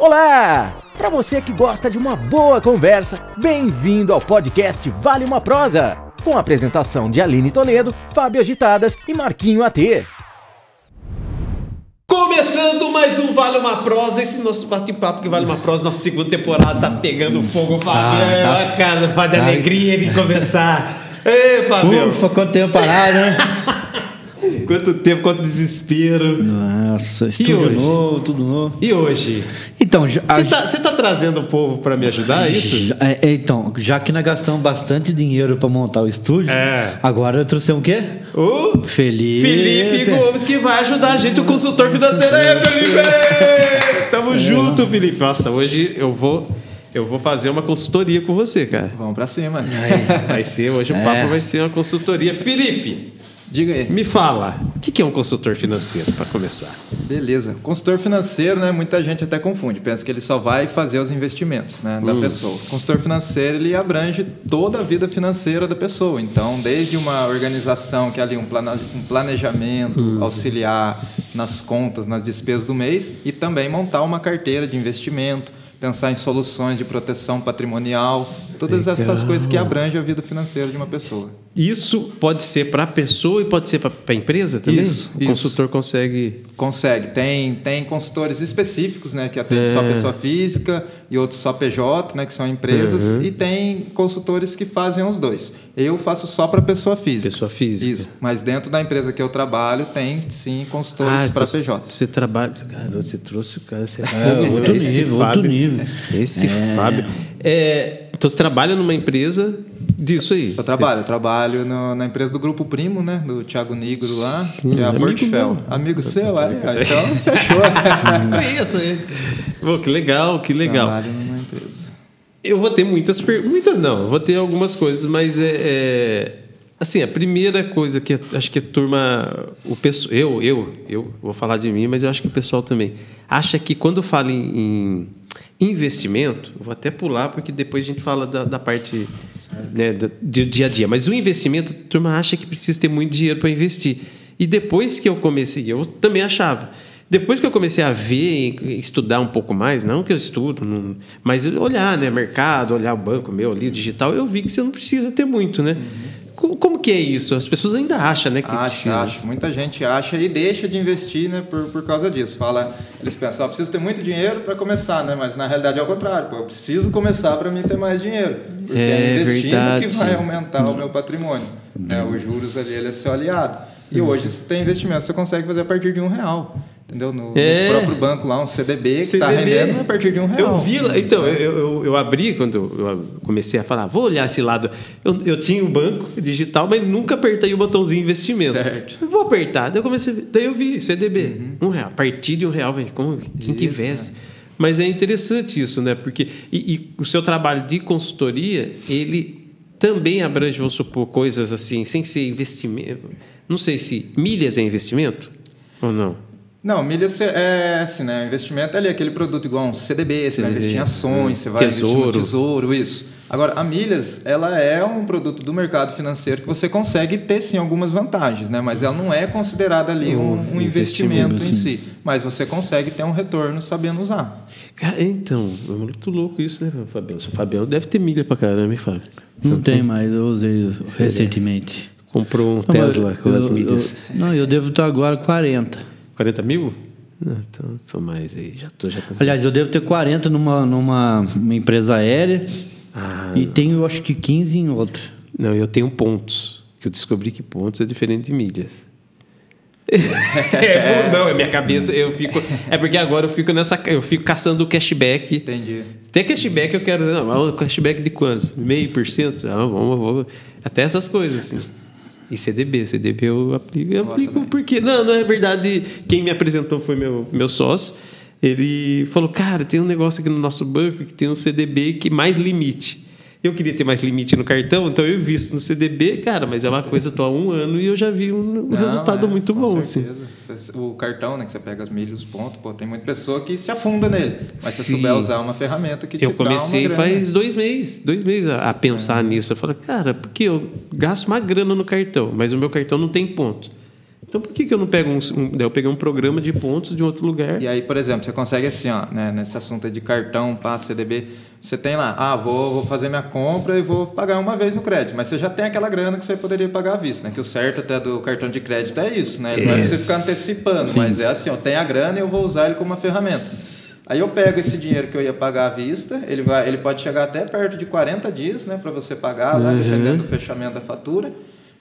Olá! Para você que gosta de uma boa conversa, bem-vindo ao podcast Vale uma Prosa, com a apresentação de Aline Toledo, Fábio Agitadas e Marquinho AT. Começando mais um Vale uma Prosa, esse nosso bate-papo que Vale uma Prosa, nossa segunda temporada tá pegando fogo, Fábio. Tá, tá. cara, vai de alegria de começar. Ei, Fábio. Ufa, quanto tempo parado, né? Quanto tempo, quanto desespero. Nossa, estúdio novo, tudo novo. E hoje? Então, Você tá, você tá trazendo o povo para me ajudar, é isso? já- é, é, então, já que nós gastamos bastante dinheiro para montar o estúdio, É. agora eu trouxe o quê? O Felipe. Felipe Gomes que vai ajudar a gente, o consultor financeiro. Aí, Felipe! Tamo junto, Felipe. Nossa, hoje eu vou, eu vou fazer uma consultoria com você, cara. Vamos pra cima. Vai ser, hoje o papo vai ser uma consultoria. Felipe, Diga aí. me fala, o que é um consultor financeiro, para começar? Beleza. Consultor financeiro, né? Muita gente até confunde. Pensa que ele só vai fazer os investimentos né, da pessoa. Consultor financeiro, ele abrange toda a vida financeira da pessoa. Então, desde uma organização que é ali um, um planejamento, auxiliar nas contas, nas despesas do mês e também montar uma carteira de investimento, pensar em soluções de proteção patrimonial, todas essas coisas que abrangem a vida financeira de uma pessoa. Isso pode ser para a pessoa e pode ser para a empresa também? Isso, o isso. consultor consegue. Consegue. Tem, tem consultores específicos, né? Que atendem É. só pessoa física e outros só PJ, né? Que são empresas. Uhum. E tem consultores que fazem os dois. Eu faço só para pessoa física. Pessoa física. Isso. Mas dentro da empresa que eu trabalho, tem sim consultores Ah, para PJ. Você trabalha. Cara, você trouxe o cara. Você É, outro nível, outro nível. Esse Fábio. É, então você trabalha numa empresa disso aí. Eu trabalho, eu trabalho no- na empresa do Grupo Primo, né? Do Thiago Nigro lá, que é a amigo Portfel. Amigo seu, aí, ó. Então, fechou. Conheço ele. Pô, que legal, que legal. Trabalho numa empresa. Eu vou ter muitas perguntas. Muitas não, eu vou ter algumas coisas, mas é, é- Assim, a primeira coisa que acho que a turma. O pessoal, eu, eu, eu vou falar de mim, mas eu acho que o pessoal também. Acha que quando fala em, em investimento, vou até pular, porque depois a gente fala da, da parte né, do, do dia a dia. Mas o investimento, a turma acha que precisa ter muito dinheiro para investir. E depois que eu comecei, eu também achava. Depois que eu comecei a ver, e estudar um pouco mais, não que eu estudo, não- mas olhar, né, mercado, olhar o banco meu ali, digital, eu vi que você não precisa ter muito, né? Como, como que é isso? As pessoas ainda acham, né, que Acha, precisa. acha. Muita gente acha e deixa de investir, né, por, por causa disso. Fala, eles pensam, ah, preciso ter muito dinheiro para começar, né? Mas na realidade é o contrário. Pô, eu preciso começar para mim ter mais dinheiro. Porque é, É investindo verdade. que vai aumentar o meu patrimônio. Né? Os juros ali, ele é seu aliado. E hoje, se tem investimento, você consegue fazer a partir de um real. Entendeu? No, no É. próprio banco lá, um CDB que está rendendo a partir de um real. Eu vi então, eu, eu, eu abri quando eu comecei a falar, vou olhar esse lado. Eu, eu tinha o banco digital, mas nunca apertei o botãozinho investimento. Certo. Eu vou apertar, daí eu comecei daí eu vi CDB, um real, a partir de um real, como, quem que investe? Mas é interessante isso, né? Porque e, e o seu trabalho de consultoria, ele também abrange, vamos supor, coisas assim, sem ser investimento. Não sei se milhas é investimento ou não. Não, milha cê- é assim, né? O investimento é ali aquele produto igual um CDB, você vai investir em ações, você vai investir no tesouro, isso. Agora, a milhas, ela é um produto do mercado financeiro que você consegue ter sim algumas vantagens, né? Mas ela não é considerada ali um, um investimento, investimento, em si. Mas você consegue ter um retorno sabendo usar. Cara, então, é muito louco isso, né, Fabião? O Fabião deve ter milha pra caramba, hein, Fábio? Não tem mais, eu usei recentemente. Comprou um Não, Tesla com eu- as eu- milhas. não, eu devo estar agora 40. 40 mil? Não, então sou mais aí, já tô já consegui. Aliás, eu devo ter 40 numa, numa uma empresa aérea Ah, e tenho, acho que 15 em outra. não, eu tenho pontos. Que eu descobri que pontos é diferente de milhas. é bom, não, é minha cabeça, eu fico. É porque agora eu fico nessa. Eu fico caçando o cashback. Entendi. Até cashback eu quero. Não, mas o cashback de quantos? Meio por cento? Ah, vamos, vamos. Até essas coisas, assim. E CDB, CDB eu aplico, eu aplico porque. Não, não é verdade. Quem me apresentou foi meu, meu sócio. Ele falou, cara, tem um negócio aqui no nosso banco que tem um CDB que mais limite. Eu queria ter mais limite no cartão, então eu visto no CDB, cara, mas é uma coisa, eu tô há um ano e eu já vi um, Não, resultado é, muito bom, assim. certeza. Cê- O cartão, né, que você pega as milhas, os pontos, pô, tem muita pessoa que se afunda nele. Mas se souber usar uma ferramenta que te Eu comecei dá uma grana. faz dois meses, dois meses a, a pensar nisso. Eu falei, cara, porque eu gasto uma grana no cartão, mas o meu cartão não tem ponto. Então por que, que eu não pego um, um. Eu peguei um programa de pontos de outro lugar. E aí, por exemplo, você consegue assim, ó, né, nesse assunto de cartão, passe, CDB, você tem lá, ah, vou, vou fazer minha compra e vou pagar uma vez no crédito, mas você já tem aquela grana que você poderia pagar à vista, né? Que o certo até do cartão de crédito é isso, né? Não é pra você ficar antecipando, mas é assim, eu tenho a grana e eu vou usar ele como uma ferramenta. Aí eu pego esse dinheiro que eu ia pagar à vista, ele, vai, ele pode chegar até perto de 40 dias, né, para você pagar lá, dependendo do fechamento da fatura.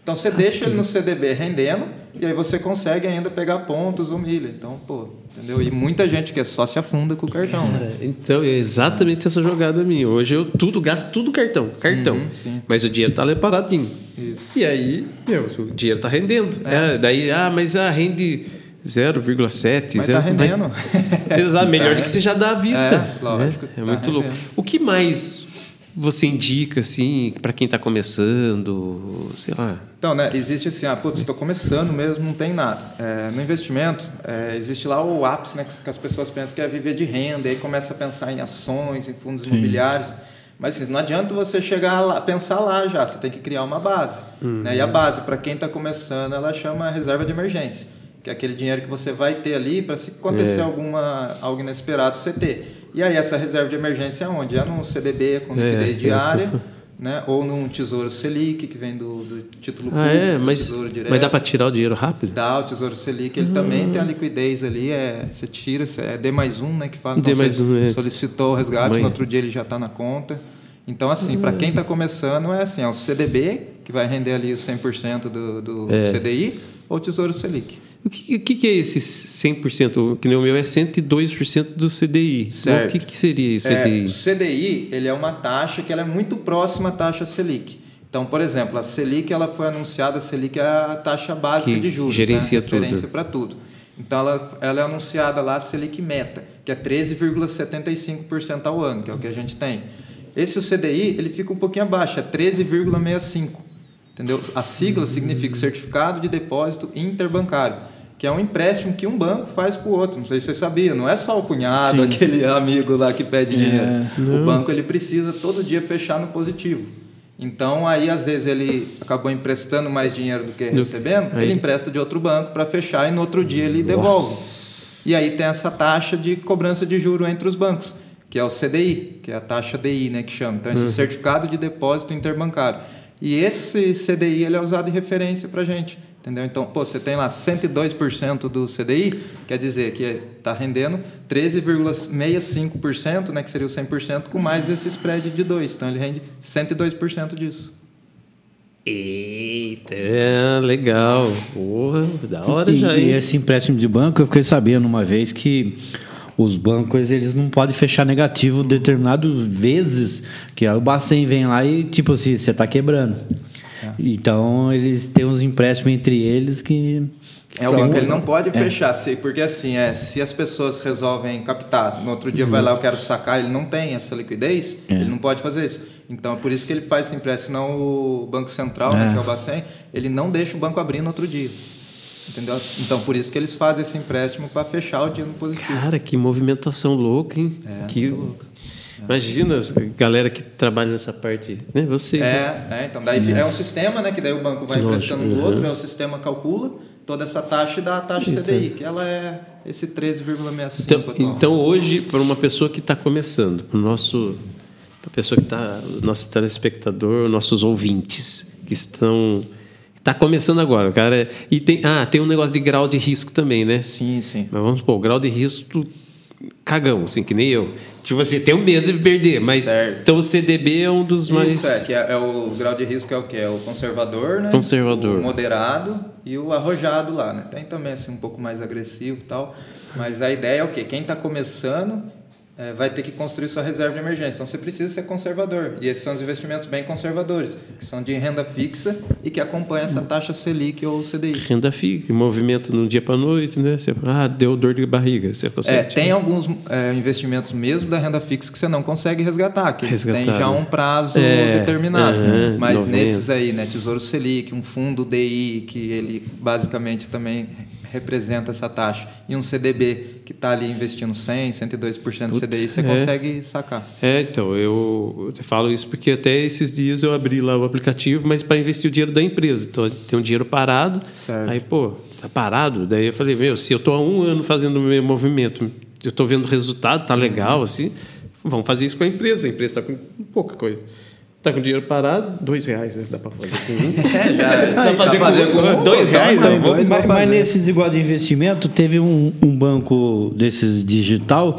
Então você deixa ele no CDB rendendo e aí você consegue ainda pegar pontos ou milha. Então, pô, entendeu? E muita gente que é só se afunda com o cartão, né? Então, é exatamente essa jogada minha. Hoje eu tudo gasto tudo cartão, cartão. Uhum. Mas o dinheiro tá ali paradinho. Isso. E aí, meu, o dinheiro tá rendendo. É, daí, ah, mas ah, rende 0,7, Mas tá zero- rendendo. Exato, melhor Tá do que você já dá à vista. É, lógico, É, tá muito louco. rendendo. O que mais você indica, assim, para quem está começando, sei lá? Então, né, existe assim, ah, putz, estou começando mesmo, não tem nada. É, no investimento, é, existe lá o ápice, né, que, as pessoas pensam que é viver de renda, e aí começa a pensar em ações, em fundos imobiliários. Mas assim, não adianta você chegar lá, pensar lá já, você tem que criar uma base. Né? E a base, para quem está começando, ela chama reserva de emergência, que é aquele dinheiro que você vai ter ali para se acontecer É. alguma, algo inesperado você ter. E aí essa reserva de emergência é onde? É no CDB, com É, liquidez é. diária, né? ou num Tesouro Selic, que vem do, do título Ah, público, é? do Mas, Tesouro Direto. mas dá para tirar o dinheiro rápido? Dá, o Tesouro Selic, ele Hum. também tem a liquidez ali, é, você tira, é D mais um, né, que fala. D mais você um, é. solicitou o resgate, Mãe. no outro dia ele já está na conta. Então, assim, para quem está começando, é assim, é o CDB, que vai render ali os 100% do, do É. CDI, ou o Tesouro Selic. O que, o que é esse 100%? Que nem o meu é 102% do CDI. Certo. O que, que seria esse É, CDI? o CDI, ele é uma taxa que ela é muito próxima à taxa Selic. Então, por exemplo, a Selic ela foi anunciada, a Selic é a taxa básica Que de juros, gerencia né? tudo. referência para tudo. Então, ela, ela é anunciada lá a Selic Meta, que é 13,75% ao ano, que é o que a gente tem. Esse o CDI, ele fica um pouquinho abaixo, é 13,65%. Entendeu? A sigla significa Certificado de Depósito Interbancário, que é um empréstimo que um banco faz para o outro. Não sei se você sabia, não é só o cunhado, aquele amigo lá que pede dinheiro. O banco ele precisa todo dia fechar no positivo. Então aí às vezes ele acabou emprestando mais dinheiro do que recebendo, aí- ele empresta de outro banco para fechar e no outro dia ele devolve. E aí tem essa taxa de cobrança de juro entre os bancos, que é o CDI, que é a taxa DI, né, que chama. Então esse certificado de depósito interbancário. E esse CDI ele é usado de referência para gente, entendeu? Então, pô, você tem lá 102% do CDI, quer dizer que está rendendo 13,65%, né, que seria o 100%, com mais esse spread de 2. Então ele rende 102% disso. Eita, é, legal. Porra, da hora E, já, e esse empréstimo de banco, eu fiquei sabendo uma vez que os bancos eles não podem fechar negativo determinadas vezes, que aí o Bacen vem lá e tipo assim, você está quebrando. Então eles têm uns empréstimos entre eles que É o banco, ele não pode fechar, se- porque assim, é, se as pessoas resolvem captar, no outro dia vai lá, eu quero sacar, ele não tem essa liquidez, ele não pode fazer isso. Então, é por isso que ele faz esse empréstimo, senão o Banco Central, né, É. que é o Bacen, ele não deixa o banco abrir no outro dia. Entendeu? Então, por isso que eles fazem esse empréstimo para fechar o dia no positivo. Cara, que movimentação louca, hein? É, que... muito louco. Imagina as galera que trabalha nessa parte, né? Vocês, né? É, é, então daí é um sistema, né, que daí o banco vai Lógico, emprestando uhum. outro, aí o sistema calcula toda essa taxa e dá a taxa CDI, que ela é esse 13,65 Então, atual. então hoje, para uma pessoa que está começando, para o nosso, pra pessoa que está, nosso telespectador, nossos ouvintes que estão, está começando agora, o cara, é- e tem, ah, tem um negócio de grau de risco também, né? Sim, sim. Mas vamos supor, o grau de risco cagão, assim, que nem eu. Tipo assim, tem um medo de perder, mas Certo. então o CDB é um dos mais Isso, é, que é, é o grau de risco é o que? É o conservador, né? Conservador. O moderado e o arrojado lá, né? Tem também assim um pouco mais agressivo e tal, mas a ideia é o quê? Quem está começando é, vai ter que construir sua reserva de emergência. Então você precisa ser conservador. E esses são os investimentos bem conservadores, que são de renda fixa e que acompanham essa taxa Selic ou CDI. renda fixa, movimento no dia para noite, né? Você, ah, deu dor de barriga, você consegue. É, tem alguns é, investimentos mesmo da renda fixa que você não consegue resgatar, que eles têm já né? um prazo É, determinado. aham, Mas 90. nesses aí, né, Tesouro Selic, um fundo DI, que ele basicamente também representa essa taxa, e um CDB que está ali investindo 100, 102% do CDI, você é. consegue sacar. É, então, eu, eu falo isso porque até esses dias eu abri lá o aplicativo, mas para investir o dinheiro da empresa. Então, tem um dinheiro parado. Certo. Aí, pô, tá parado. Daí eu falei, meu, se eu tô há um ano fazendo o meu movimento, eu tô vendo resultado, tá legal, assim, vamos fazer isso com a empresa. A empresa está com pouca coisa. Tá com dinheiro parado, dois reais, né? Dá para fazer com um. É, já, Dá pra fazer, fazer com, com dois reais, então, não, dois, mas, mas nesses igual de investimento, teve um, um banco desses digital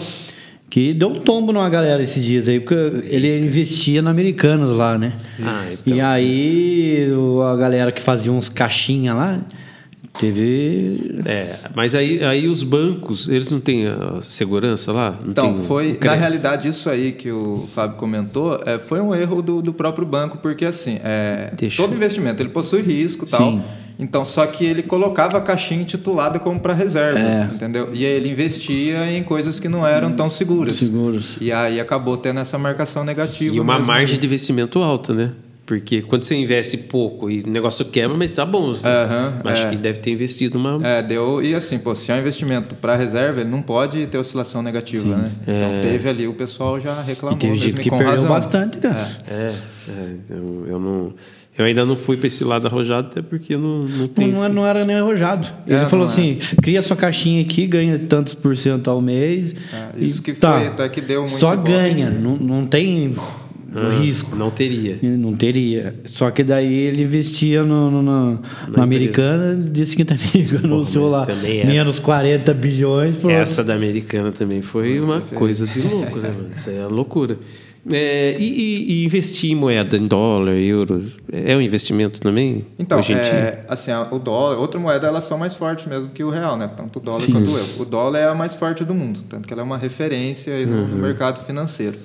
que deu um tombo numa galera esses dias aí, porque ele investia na Americanas lá, né? Ah, então. E aí a galera que fazia uns caixinha lá, teve. É, mas aí, aí os bancos, eles não têm a segurança lá? Não Então, foi, na crédito? realidade, isso aí que o Fábio comentou, é, foi um erro do, do próprio banco, porque assim, é, Deixa. todo investimento ele possui risco e tal. Sim. Então, só que ele colocava a caixinha intitulada como para reserva, É. entendeu? E aí ele investia em coisas que não eram tão seguras. Seguros. E aí acabou tendo essa marcação negativa. E uma margem de investimento alta, né? Porque quando você investe pouco e o negócio quebra, mas tá bom. Assim. Aham, Acho é. que deve ter investido uma. É, deu. E assim, pô, se é um investimento para reserva, ele não pode ter oscilação negativa, né? Então teve ali, o pessoal já reclamou. E teve mesmo, gente que perdeu razão. bastante, cara. É, é, eu, eu não. Eu ainda não fui para esse lado arrojado, até porque não, não tem. Não, não, esse- não era nem arrojado. É, Ele falou não assim: cria sua caixinha aqui, ganha tantos por cento ao mês. É, e isso que foi até que deu muito Só bom. ganha, não, não tem Ah, risco. Não teria. Não teria. Só que daí ele investia no, no, no- na americana, disse que a americana anunciou lá também essa. menos 40 bilhões. Por... Essa da americana também foi uma coisa de louco, né, mano? Isso aí é loucura. É, e, e- e investir em moeda, em dólar, euro, é um investimento também? Então, hoje é, assim, o dólar, outra moeda, elas são mais fortes mesmo que o real, né? Tanto o dólar quanto o euro. O dólar é a mais forte do mundo, tanto que ela é uma referência aí no, no Uhum. mercado financeiro.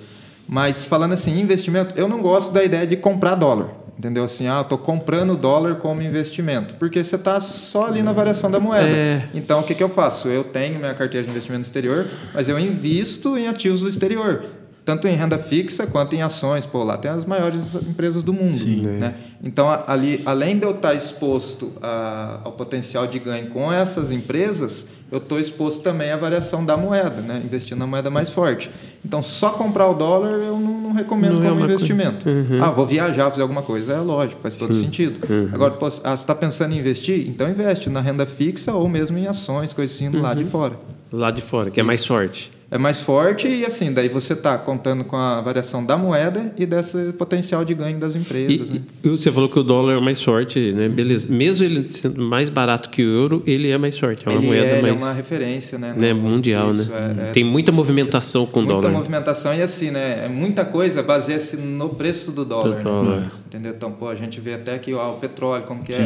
Mas falando assim, investimento, eu não gosto da ideia de comprar dólar. Entendeu? Assim, ah, eu tô comprando dólar como investimento. Porque você está só ali na variação da moeda. É. Então, o que, que eu faço? Eu tenho minha carteira de investimento no exterior, mas eu invisto em ativos do exterior. Tanto em renda fixa quanto em ações. Pô, lá tem as maiores empresas do mundo. né? Então, ali, além de eu estar exposto a- ao potencial de ganho com essas empresas, eu estou exposto também à variação da moeda, né? investindo na moeda mais forte. Então, só comprar o dólar eu não, não recomendo Não é como coisa- investimento. Ah, vou viajar, fazer alguma coisa. É lógico, faz todo sentido. Agora, pô, ah, você está pensando em investir? Então, investe na renda fixa ou mesmo em ações, coisas assim, do lado de fora. Lá de fora, que é mais forte. É mais forte e assim, daí você está contando com a variação da moeda e desse potencial de ganho das E, empresas. né? e você falou que o dólar é o mais forte, né? Beleza. Mesmo ele sendo mais barato que o euro, ele é mais forte. É uma Ele moeda é, ele é mais uma referência, né? né, mundial, isso, né? é- é Tem muita movimentação com o muita dólar. né? movimentação e assim, né? É muita coisa baseia-se no preço do dólar. Do dólar. Né? Entendeu? Então, pô, a gente vê até que ó, o petróleo, como que é,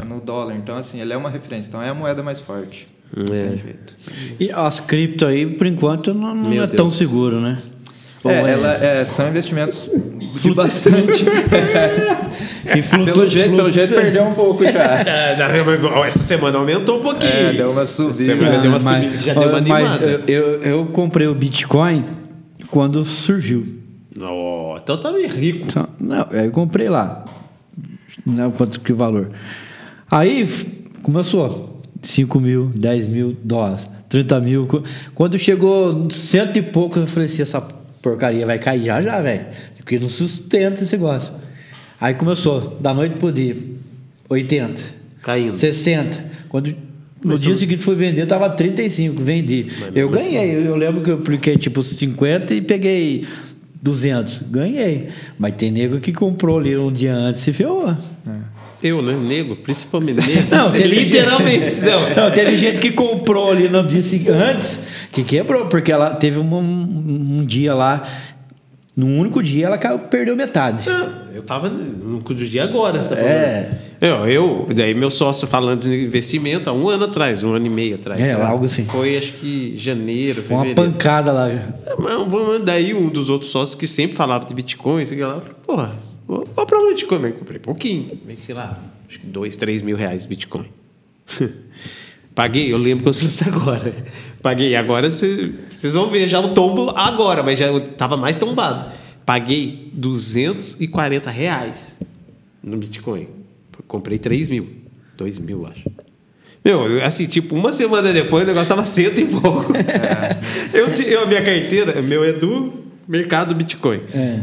é no dólar. Então, assim, ele é uma referência. Então, é a moeda mais forte. Não É. tem jeito. E as cripto aí, por enquanto, não, não é tão Deus. seguro, né? É, é- ela, é, são investimentos de bastante. que flutua- pelo jeito, pelo jeito perdeu um pouco já. É, mas, essa semana aumentou um pouquinho. É, deu uma subida. Semana deu uma mas, subida, já deu uma mas animada. eu, eu, eu comprei o Bitcoin quando surgiu. Ó, então tá meio rico. Então, Não, aí eu comprei lá. Não quanto que o valor. Aí começou. 5 mil, 10 mil dólares, 30 mil. Qu- Quando chegou cento e pouco, eu falei assim: essa porcaria vai cair já já, velho. Porque não sustenta esse negócio. Aí começou, da noite pro dia, 80, Caindo. 60. Quando no dia seguinte fui vender, tava 35, vendi. Eu ganhei, eu, eu lembro que eu apliquei tipo 50 e peguei 200. Ganhei. Mas tem nego que comprou ali um dia antes e se ferrou. Eu, né? Nego, principalmente nego. Não, teve Literalmente, gente, não. não. Teve gente que comprou ali no dia antes, que quebrou, porque ela teve um, um dia lá, num único dia ela caiu, perdeu metade. Eu tava no do dia agora, você tá falando. É. Eu, eu, daí meu sócio falando de investimento há um ano atrás, um ano e meio atrás. É, lá. algo assim. Foi acho que janeiro, Foi uma fevereiro. pancada lá. Mas vamos- daí um dos outros sócios que sempre falava de Bitcoin, sei lá, porra, vou comprar um Bitcoin. Mas comprei pouquinho, sei lá, acho que dois, três mil reais de Bitcoin. Paguei, eu lembro como se fosse agora. Paguei, agora cê- vocês vão ver já o tombo agora, mas já estava mais tombado. Paguei 240 reais no Bitcoin. Comprei 3 mil. 2 mil, acho. Meu, assim, tipo, uma semana depois o negócio tava cento e pouco. eu, ti- eu, a minha carteira, meu é do mercado Bitcoin.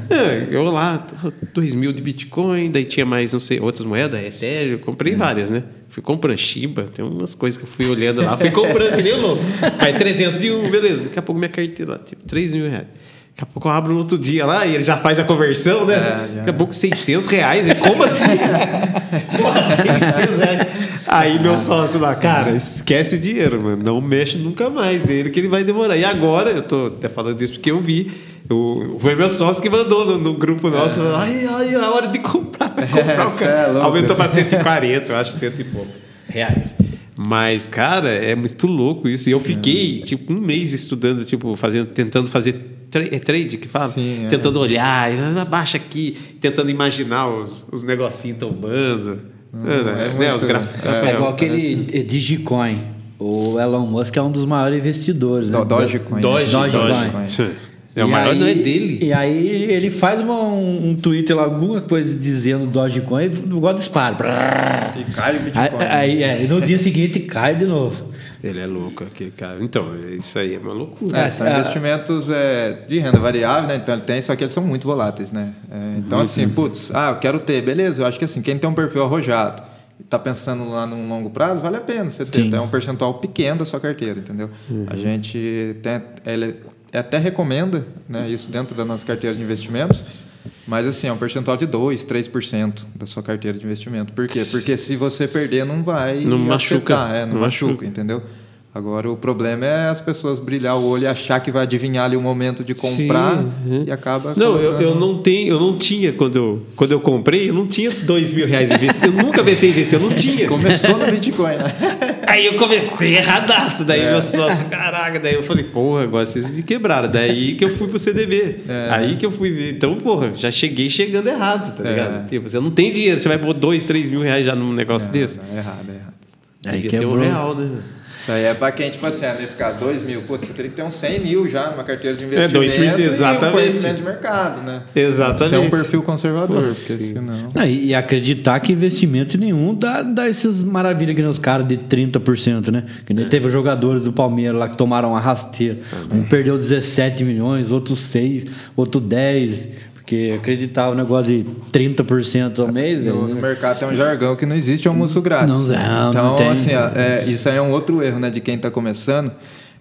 É, eu lá, 2 mil de Bitcoin, daí tinha mais, não sei, outras moedas, Ethereum, comprei várias, né? Fui comprando Shiba, tem umas coisas que eu fui olhando lá, fui comprando que nem louco. Aí 300 de um, beleza. Daqui a pouco minha carteira lá, tipo, 3 mil reais. Daqui a pouco eu abro no outro dia lá e ele já faz a conversão, né? É, Daqui a pouco 600 reais. né? Como assim? Porra, 600 reais. Aí meu sócio lá, cara, esquece dinheiro, mano. Não mexe nunca mais nele que ele vai demorar. E agora, eu tô até falando isso porque eu vi. Eu, foi meu sócio que mandou no, no grupo nosso. Ai, ai, a hora de comprar. Vai comprar o cê cara. é. Aumentou pra 140, eu acho, cento e pouco reais. Mas, cara, é muito louco isso. E eu fiquei, tipo, um mês estudando, tipo, fazendo, tentando fazer tra é trade que fala? Sim, é. tentando olhar, e, abaixa aqui, tentando imaginar os, os negocinhos tombando. né, é né, muito- os gráficos. é. É igual aquele eh, Digicoin. O Elon Musk é um dos maiores investidores. Né? Do- Dogecoin. né? Doge, Dogecoin. É, o E maior aí- não é dele. E aí ele faz uma- um, um Twitter lá, alguma coisa dizendo Dogecoin, e igual dispara. Brrr. E cai o Bitcoin. Aí, aí, é, e no dia seguinte cai de novo. Ele é louco, aquele cara. Então, isso aí é uma loucura. É, são É, investimentos é, de renda variável, né? Então ele tem, só que eles são muito voláteis, né? É, então, assim, putz, ah, eu quero ter, beleza, eu acho que assim, quem tem um perfil arrojado e está pensando lá num longo prazo, vale a pena você ter. Sim. É um percentual pequeno da sua carteira, entendeu? A gente tem, ele até recomenda né, isso dentro da nossa carteira de investimentos. Mas assim, é um percentual de 2, 3% da sua carteira de investimento. Por quê? Porque se você perder, não vai. Não machuca. É, não, Não machuca, machuca. entendeu? Agora o problema é as pessoas brilhar o olho e achar que vai adivinhar ali o momento de comprar Sim, uhum. e acaba. Não, eu, eu não tenho, eu não tinha quando eu, quando eu comprei, eu não tinha dois mil reais investido. Eu nunca pensei em investir, eu não tinha. Começou no Bitcoin, né? Aí eu comecei erradaço, daí meu sócio, caraca, daí eu falei, porra, agora vocês me quebraram. Daí que eu fui pro CDB. É. Aí que eu fui ver. Então, porra, já cheguei chegando errado, tá É. ligado? Tipo, você não tem dinheiro, você vai pôr dois, três mil reais já num negócio desse. Não, é errado, é errado. Aí Devia ser um quebrou. real, né? Isso aí é pra quem, tipo assim, ah, nesse caso, 2 mil. Putz, você teria que ter uns 100 mil já numa carteira de investimento. 2%, e um exatamente. conhecimento de mercado, né? Exatamente. Você é um perfil conservador, Pô, porque sim. senão. Não, e, acreditar que investimento nenhum dá, dá essas maravilhas que nem os caras de 30%, né? Que É. nem teve os jogadores do Palmeiras lá que tomaram uma rasteira. Um perdeu 17 milhões, outro 6, outro 10. Porque acreditava o negócio de 30% ao mês. No, né? no mercado tem um jargão que não existe almoço grátis. Não, não, então, não tem. assim, é, isso aí é um outro erro, né, de quem está começando.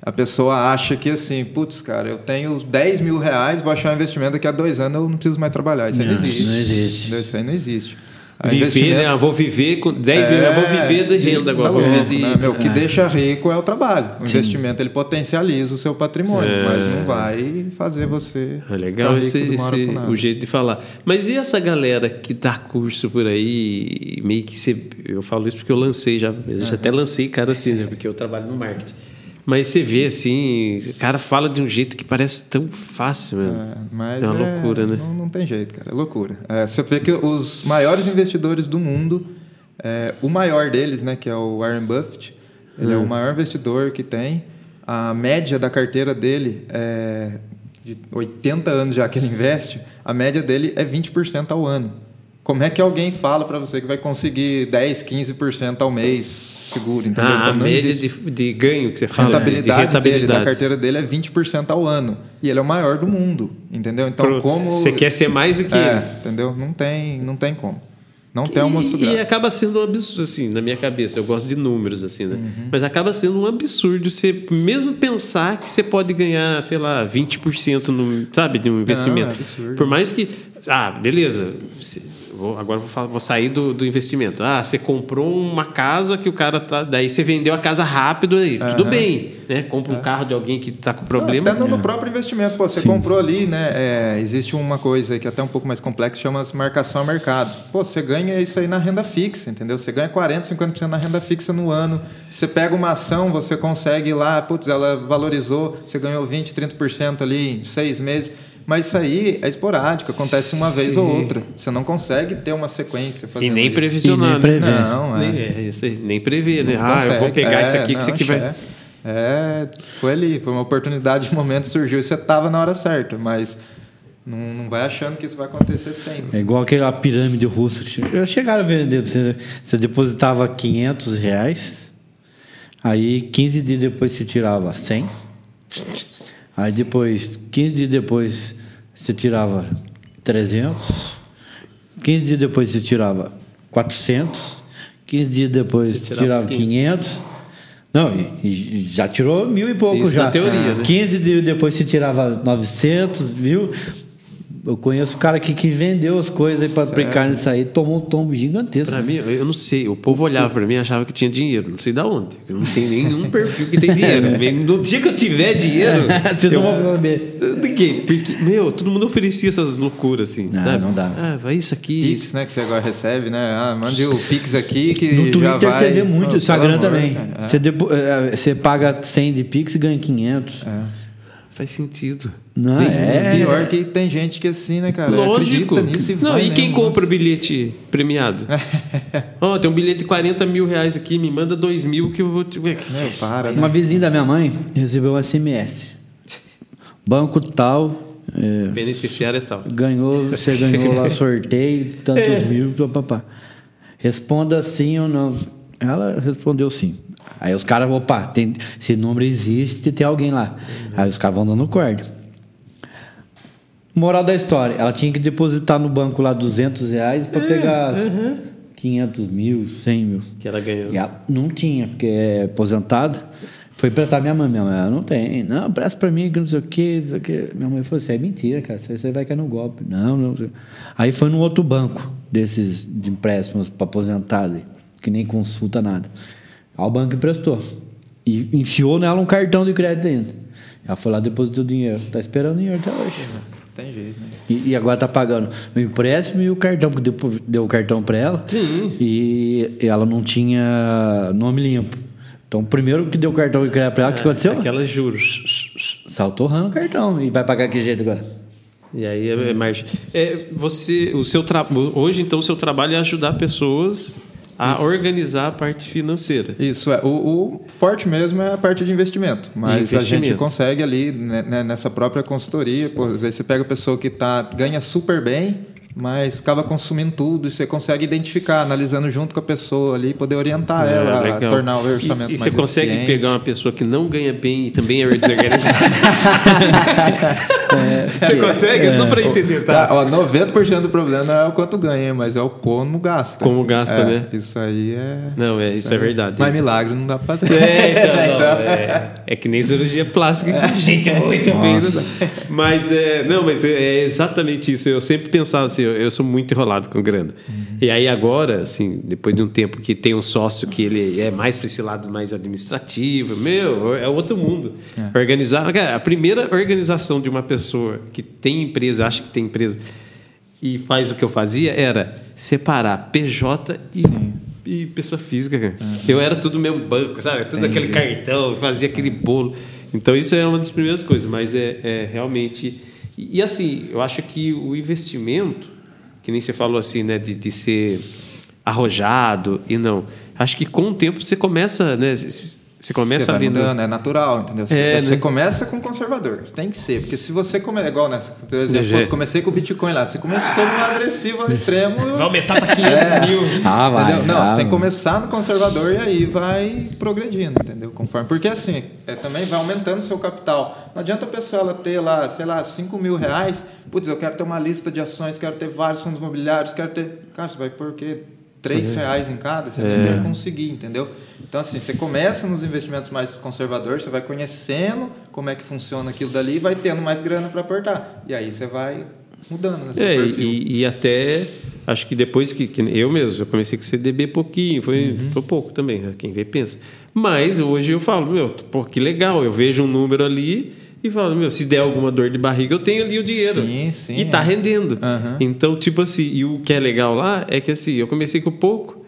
A pessoa acha que assim, putz, cara, eu tenho 10 mil reais, vou achar um investimento daqui a dois anos, eu não preciso mais trabalhar. Isso aí não, Não, existe. não existe. Isso aí não existe. Viver, né? Ah, vou viver com 10 mil, eu vou viver de renda agora. tá vou viver de. né? Meu, o que deixa rico é o trabalho. O investimento ele potencializa o seu patrimônio, mas não vai fazer você. É legal esse, esse- o jeito de falar. Mas e essa galera que dá curso por aí, meio que você. Eu falo isso porque eu lancei já. Eu já até lancei cara assim, né? Porque eu trabalho no marketing. Mas você vê assim, o cara fala de um jeito que parece tão fácil. É, mas é uma é- loucura, né? Não, não tem jeito, cara. É loucura. É, você vê que os maiores investidores do mundo, é, o maior deles, né, que é o Warren Buffett, ele é Hum. o maior investidor que tem. A média da carteira dele é de 80 anos já que ele investe, a média dele é 20% ao ano. Como é que alguém fala para você que vai conseguir 10, 15% ao mês seguro, entendeu? Ah, a não média existe. de, de ganho que você A fala. rentabilidade, de dele, da carteira dele é 20% ao ano. E ele é o maior do mundo, entendeu? Então, Pronto. como... Você quer ser mais do que é, ele. entendeu? Não tem, não tem como. Não tem almoço e, e grátis. acaba sendo um absurdo, assim, na minha cabeça. Eu gosto de números, assim, né? Uhum. Mas acaba sendo um absurdo você mesmo pensar que você pode ganhar, sei lá, 20% no, sabe, de um investimento. é absurdo. Por mais que. Ah, beleza. Vou- agora eu vou, falar- vou sair do, do investimento. Ah, você comprou uma casa que o cara tá. Daí você vendeu a casa rápido aí. Tudo bem. Né? Compra um carro de alguém que tá com problema. Até no, no próprio investimento, pô, você comprou ali, né? é, existe uma coisa que é até um pouco mais complexa, chama marcação a mercado. Pô, você ganha isso aí na renda fixa, entendeu? Você ganha 40%, 50% na renda fixa no ano. Você pega uma ação, você consegue ir lá, putz, ela valorizou, você ganhou 20%, 30% ali em seis meses. Mas isso aí é esporádico, acontece uma vez ou Sim. outra. Você não consegue ter uma sequência E fazendo nem isso. previsionar. E nem prever. né? Não, é. Nem, é isso aí, nem prever, né? Não ah, eu vou pegar É, isso aqui que isso não, aqui vai. é. É, foi ali, foi uma oportunidade, um momento surgiu e você estava na hora certa, mas não, não vai achando que isso vai acontecer sempre. É igual aquela pirâmide russa. Já chegaram a vender. Você, você depositava 500 reais, aí 15 dias depois você tirava 100. Aí depois, 15 dias depois, você tirava 300. 15 dias depois você tirava 400. 15 dias depois Você tirava tirava os 500. Não, e, e já tirou mil e pouco Isso já. na teoria, né? 15 dias depois você tirava 900, viu? Eu conheço o cara que, que vendeu as coisas aí para aplicar nisso aí, tomou um tombo gigantesco. Pra mim, eu não sei. O povo olhava pra mim e achava que tinha dinheiro. Não sei da onde. Eu não tenho nenhum perfil que tem dinheiro. No dia que eu tiver dinheiro. Você eu, não vai saber. Ninguém. Porque, meu, todo mundo oferecia essas loucuras assim. Não, sabe? não dá. Ah, vai isso aqui. Pix, né? Que você agora recebe, né? Ah, mande o Pix aqui que No já Twitter vai... você vê muito, Pô, Instagram pelo amor, também. cara. É. Você, depo- eh, você paga 100 de Pix e ganha 500. Faz sentido. Não, Tem- é. Pior que tem gente que assim, né, cara? Lógico. Acredita nisso e não, vai e quem mesmo, compra nossa. bilhete premiado? Ó, tem um bilhete de 40 mil reais aqui, me manda 2 mil que eu vou te. Meu, para. Uma vizinha da minha mãe recebeu um SMS. Banco tal, eh, Beneficiário é tal. ganhou, você ganhou lá sorteio, tantos É. mil, papapá. Responda sim ou não. Ela respondeu sim. Aí os caras, opa, tem, esse número existe, tem alguém lá. Aí os caras vão dando corda. Moral da história, ela tinha que depositar no banco lá 200 reais É, para pegar 500 mil, 100 mil. Que ela ganhou. E ela não tinha, porque é aposentada. Foi prestar minha mãe. Minha mãe, ela não tem. Não, presta pra mim, que não sei o quê, não sei o quê. Minha mãe falou assim, é mentira, cara. Você você vai cair no golpe. Não, não. sei. Aí foi num outro banco desses de empréstimos para aposentado, que nem consulta nada. Aí o banco emprestou. E enfiou nela um cartão de crédito ainda. Ela foi lá e depositou o dinheiro. Tá esperando o dinheiro até hoje. Tem jeito, né? E, e agora tá pagando o empréstimo e o cartão, porque deu, deu o cartão para ela. Sim. E, e ela não tinha nome limpo. Então, primeiro que deu o cartão e crédito para ela, o que aconteceu? Aquelas juros. Saltou rando o cartão. E vai pagar que jeito agora? E aí é, é margem. É, você, o seu tra... Hoje, então, o seu trabalho é ajudar pessoas a organizar a parte financeira. Isso, é. O, o forte mesmo é a parte de investimento. Mas De investimento. a gente consegue ali, né, né, nessa própria consultoria, pô, às vezes você pega a pessoa que tá, ganha super bem, mas acaba consumindo tudo e você consegue identificar, analisando junto com a pessoa ali, poder orientar É, ela a legal. tornar o orçamento e, e mais você consegue eficiente. pegar uma pessoa que não ganha bem e também é desorganizada. você consegue? É só para entender, tá? Tá, ó, 90% do problema é o quanto ganha, mas é o como gasta. Como gasta, É, né? Isso aí é. Não, é, isso é aí- verdade. Mas milagre não dá pra fazer. É, então, não, é, é que nem cirurgia plástica que gente muito Nossa. bem. Mas é, não, mas é, é exatamente isso. Eu sempre pensava assim, eu, eu sou muito enrolado com grana. E aí agora, assim, depois de um tempo que tem um sócio que ele é mais para esse lado mais administrativo, meu, é outro mundo. Organizar, cara, a primeira organização de uma pessoa que tem empresa, acha que tem empresa e faz o que eu fazia era separar PJ e e pessoa física, cara. Eu era tudo mesmo banco, sabe? Tudo aquele cartão, fazia aquele bolo. Então isso é uma das primeiras coisas, mas é, é realmente. E, e, assim, eu acho que o investimento, que nem você falou assim, né, de, de ser arrojado e não. Acho que com o tempo você começa, né? Você começa Você ali. no- é natural, entendeu? Você, É, você né? começa com conservador, tem que ser, porque se você começa igual, né? Por exemplo, quando comecei com o Bitcoin lá, você começou no agressivo ao extremo. Vai aumentar para 500 É. mil. Ah, vai. entendeu? Não, ah, você tem que começar no conservador e aí vai progredindo, entendeu? Conforme. Porque assim, é, também vai aumentando o seu capital. Não adianta a pessoa ela ter lá, sei lá, 5 mil reais. Putz, eu quero ter uma lista de ações, quero ter vários fundos imobiliários, quero ter. Cara, você vai por quê? Três reais em cada, você É. vai conseguir, entendeu? Então, assim, você começa nos investimentos mais conservadores, você vai conhecendo como é que funciona aquilo dali e vai tendo mais grana para aportar. E aí você vai mudando nesse É, perfil. e, e até acho que depois que, que eu mesmo, eu comecei com CDB pouquinho, foi Uhum. pouco também, né? quem vê pensa. Mas hoje eu falo, meu, pô, que legal, eu vejo um número ali e falo, meu, se der alguma dor de barriga, eu tenho ali o dinheiro. Sim, sim, E tá é. rendendo. Aham. Então, tipo assim, e o que é legal lá é que assim, eu comecei com pouco,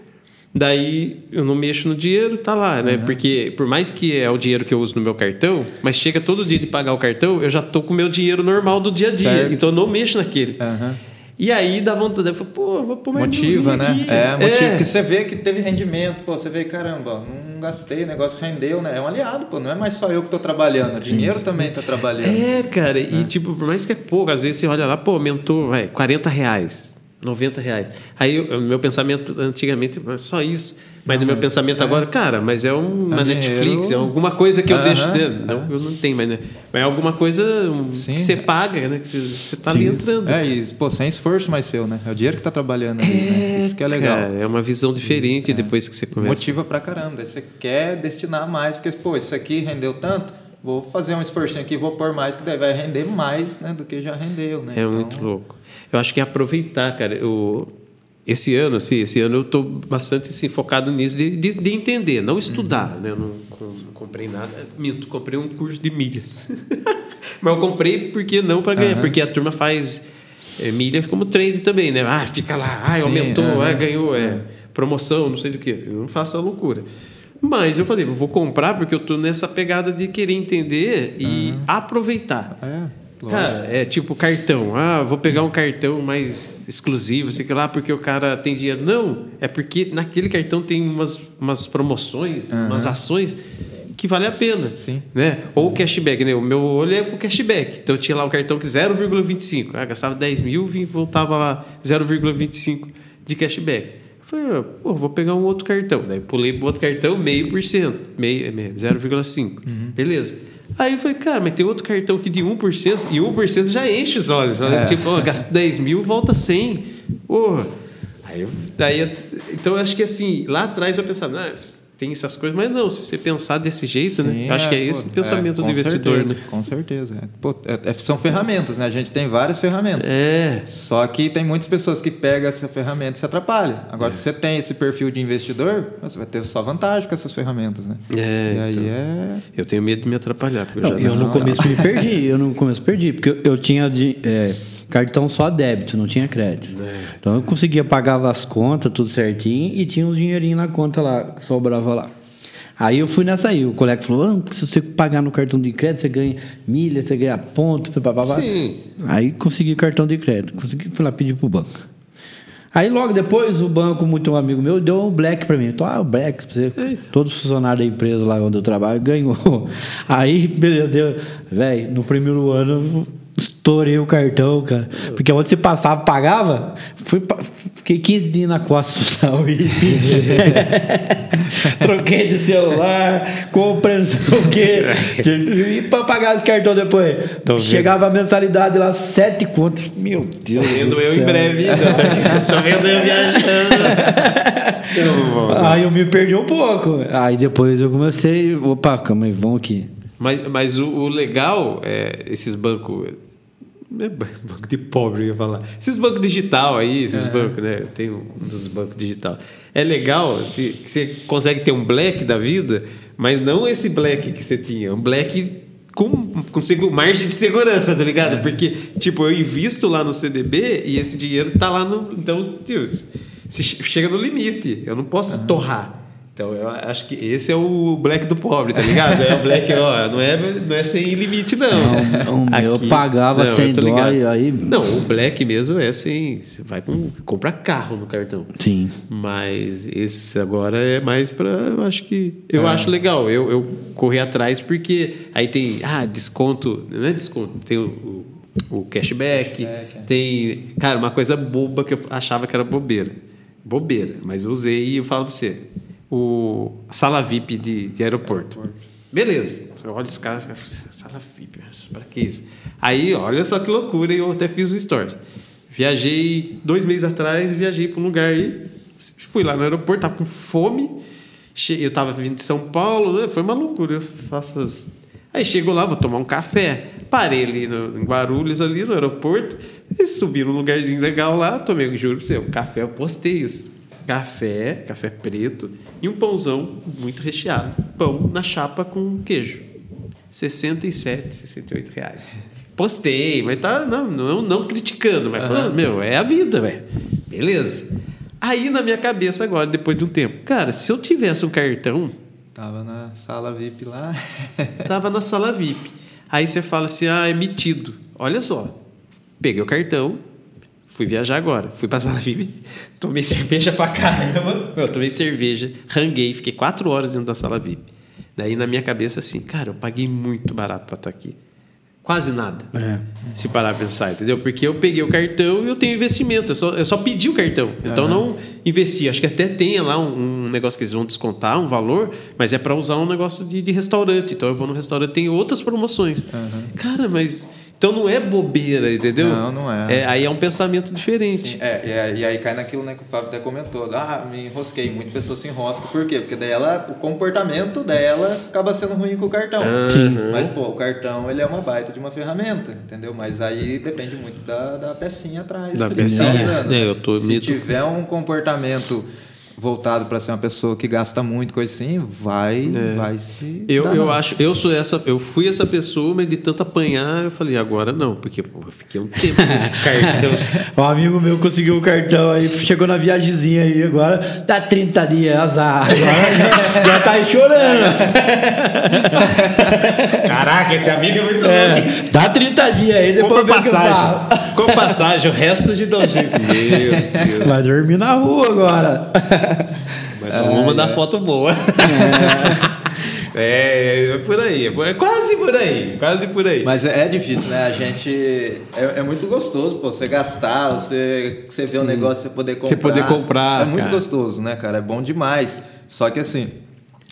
daí eu não mexo no dinheiro, tá lá, né? Porque por mais que é o dinheiro que eu uso no meu cartão, mas chega todo dia de pagar o cartão, eu já tô com o meu dinheiro normal do dia a dia. Certo. Então eu não mexo naquele. Aham. E aí dá vontade, eu falo, pô, vou pôr mais Motiva, né? aqui. É, motiva. É. Porque você vê que teve rendimento, pô, você vê, caramba, não gastei, o negócio rendeu, né? É um aliado, pô, não é mais só eu que tô trabalhando, o dinheiro também tá trabalhando. É, cara, e tipo, por mais que é pouco, às vezes você olha lá, pô, aumentou, vai, 40 reais. 90 reais. Aí o meu pensamento antigamente, só isso. Mas no meu pensamento é. agora, cara, mas é uma é Netflix, dinheiro... é alguma coisa que eu deixo dentro. Não, eu não tenho, mas, né? mas é alguma coisa Sim. que você paga, né? Que você está ali entrando. É, e pô, sem esforço mais seu, né? É o dinheiro que está trabalhando ali, né? Isso que é legal. Cara, é uma visão diferente é. depois que você começa. Motiva pra caramba. Você quer destinar mais, porque, pô, isso aqui rendeu tanto, vou fazer um esforço aqui, vou pôr mais, que daí vai render mais né, do que já rendeu, né? É então... muito louco. Eu acho que é aproveitar, cara. Eu, esse ano, assim, esse ano eu estou bastante assim, focado nisso, de, de, de entender, não estudar. Uhum. Né? Eu não, não, comprei nada. Minto, comprei um curso de milhas. Mas eu comprei porque não para ganhar, uhum. porque a turma faz é, milhas como trade também, né? Ah, fica lá, ah, aumentou, uhum. ah, ganhou, é, promoção, não sei do que. Eu não faço a loucura. Mas eu falei, vou comprar porque eu estou nessa pegada de querer entender e aproveitar. É. Cara, é tipo cartão. Ah, vou pegar um cartão mais exclusivo, sei lá, porque o cara tem dinheiro. Não, é porque naquele cartão tem umas, umas promoções, uhum. umas ações que vale a pena. Sim. Né? Ou cashback, né? O meu olho é pro cashback. Então eu tinha lá um cartão que 0,25. Ah, gastava 10 mil e voltava lá 0,25 de cashback. Eu falei, pô, vou pegar um outro cartão. Daí pulei pro outro cartão, meio por cento, 0,5. Uhum. Beleza. Aí eu falei, cara, mas tem outro cartão aqui de 1%, e 1% já enche os olhos. É. Tipo, oh, gasta 10 mil, volta 100. Porra. Aí eu, daí, então eu acho que assim, lá atrás eu pensava, não, tem essas coisas, mas não, se você pensar desse jeito, né? Sim, né? Acho que é, é esse o pensamento é, do investidor. Certeza, né? Com certeza. É. Pô, é, são ferramentas, né? A gente tem várias ferramentas. É. Só que tem muitas pessoas que pegam essa ferramenta e se atrapalham. Agora, se você tem esse perfil de investidor, você vai ter só vantagem com essas ferramentas, né? É. E aí então, é. Eu tenho medo de me atrapalhar. Porque não, eu, já... eu no começo me perdi. Eu no começo perdi, porque eu tinha de. Cartão só débito, não tinha crédito. É. Então eu conseguia pagar as contas, tudo certinho, e tinha uns dinheirinho na conta lá, que sobrava lá. Aí eu fui nessa aí. O colega falou: ah, se você pagar no cartão de crédito, você ganha milha, você ganha ponto, papapá. Sim. Aí consegui cartão de crédito. Consegui fui lá pedir pro banco. Aí logo depois o banco, muito um amigo meu, deu um black para mim. Então, ah, o black, você, todos os funcionários da empresa lá onde eu trabalho ganhou. Aí, beleza, velho, no primeiro ano Estourei o cartão, cara. Porque onde você passava, pagava, fui, fiquei 15 dias na costa do Saúde. Troquei de celular, comprei não sei o quê. E para pagar esse cartão depois. Tô Chegava vendo. a mensalidade lá, sete contas. Meu Deus. Tô vendo eu em breve. Tô vendo eu viajando. aí eu me perdi um pouco. Aí depois eu comecei. Opa, calma aí, vamos aqui. Mas, mas o, o legal é esses bancos. É banco de pobre, eu ia falar. Esses bancos digital aí, esses é. bancos, né? Tem um dos bancos digital. É legal se você consegue ter um black da vida, mas não esse black que você tinha, um black com, com margem de segurança, tá ligado? É. Porque, tipo, eu invisto lá no CDB e esse dinheiro tá lá no. Então, Deus, se chega no limite, eu não posso uhum. torrar. Então, eu acho que esse é o black do pobre, tá ligado? É o black, ó, não é, não é sem limite, não. não o meu Aqui, pagava não, sem dó aí... Não, o black mesmo é sem... Você vai com, comprar carro no cartão. Sim. Mas esse agora é mais para Eu acho que... Eu é. acho legal. Eu, eu corri atrás porque aí tem... Ah, desconto... Não é desconto. Tem o, o, o cashback. cashback é. Tem... Cara, uma coisa boba que eu achava que era bobeira. Bobeira. Mas eu usei e eu falo para você o, a sala VIP de, de aeroporto. aeroporto. Beleza. Eu olho os caras e sala VIP, para que isso? Aí, olha só que loucura, eu até fiz o stories. Viajei dois meses atrás, viajei para um lugar aí, fui lá no aeroporto, tava com fome, eu tava vindo de São Paulo, né? foi uma loucura. Eu faço as... Aí chego lá, vou tomar um café. Parei ali no, em Guarulhos, ali no aeroporto, e subi num lugarzinho legal lá, tomei, juro para você, um café, eu postei isso café, café preto e um pãozão muito recheado. Pão na chapa com queijo. 67, 68 reais. Postei, mas tá não, não, não criticando, mas uhum. falando, meu, é a vida, velho. Beleza. Aí na minha cabeça agora, depois de um tempo, cara, se eu tivesse um cartão. Tava na sala VIP lá. tava na sala VIP. Aí você fala assim, ah, é metido. Olha só. Peguei o cartão, Fui viajar agora. Fui pra sala VIP, tomei cerveja pra caramba. Eu tomei cerveja, ranguei, fiquei quatro horas dentro da sala VIP. Daí na minha cabeça assim, cara, eu paguei muito barato para estar aqui. quase nada. É. Se parar pra pensar, entendeu? Porque eu peguei o cartão e eu tenho investimento. Eu só, eu só pedi o cartão. Então não investi. Acho que até tem lá um, um negócio que eles vão descontar, um valor, mas é para usar um negócio de, de restaurante. Então eu vou no restaurante, tem outras promoções. Cara, mas. Então não é bobeira, entendeu? Não, não é. aí é um pensamento diferente. Sim, é, e aí- e aí cai naquilo né, que o Fábio até comentou. Ah, me enrosquei. Muita pessoa se enrosca. Por quê? Porque daí ela, o comportamento dela acaba sendo ruim com o cartão. Sim. Mas, pô, o cartão ele é uma baita de uma ferramenta, entendeu? Mas aí depende muito da, da pecinha atrás. Da tá pecinha. usando. É, eu tô Se tiver um comportamento voltado para ser uma pessoa que gasta muito, coisa assim, vai, vai se. Eu, eu acho, eu sou essa, eu fui essa pessoa, mas de tanto apanhar, eu falei, agora não, porque pô, eu fiquei um tempo com cartão. Um amigo meu conseguiu o cartão aí, chegou na viagemzinha aí agora, dá 30 dias, azar. Agora já, já tá aí chorando. Caraca, esse amigo é muito É, dá 30 dias aí, depois Compra passagem. Compra passagem, o resto de dá um jeito. Meu Deus. Vai dormir na rua agora. Mas vamos mandar foto boa. É, é por aí, é quase por aí, quase por aí. Mas é, é difícil, né? A gente. É, é muito gostoso, pô, você gastar, você, você ver o negócio, você poder comprar. Você poder comprar, É muito cara. gostoso, né, cara? É bom demais. Só que assim.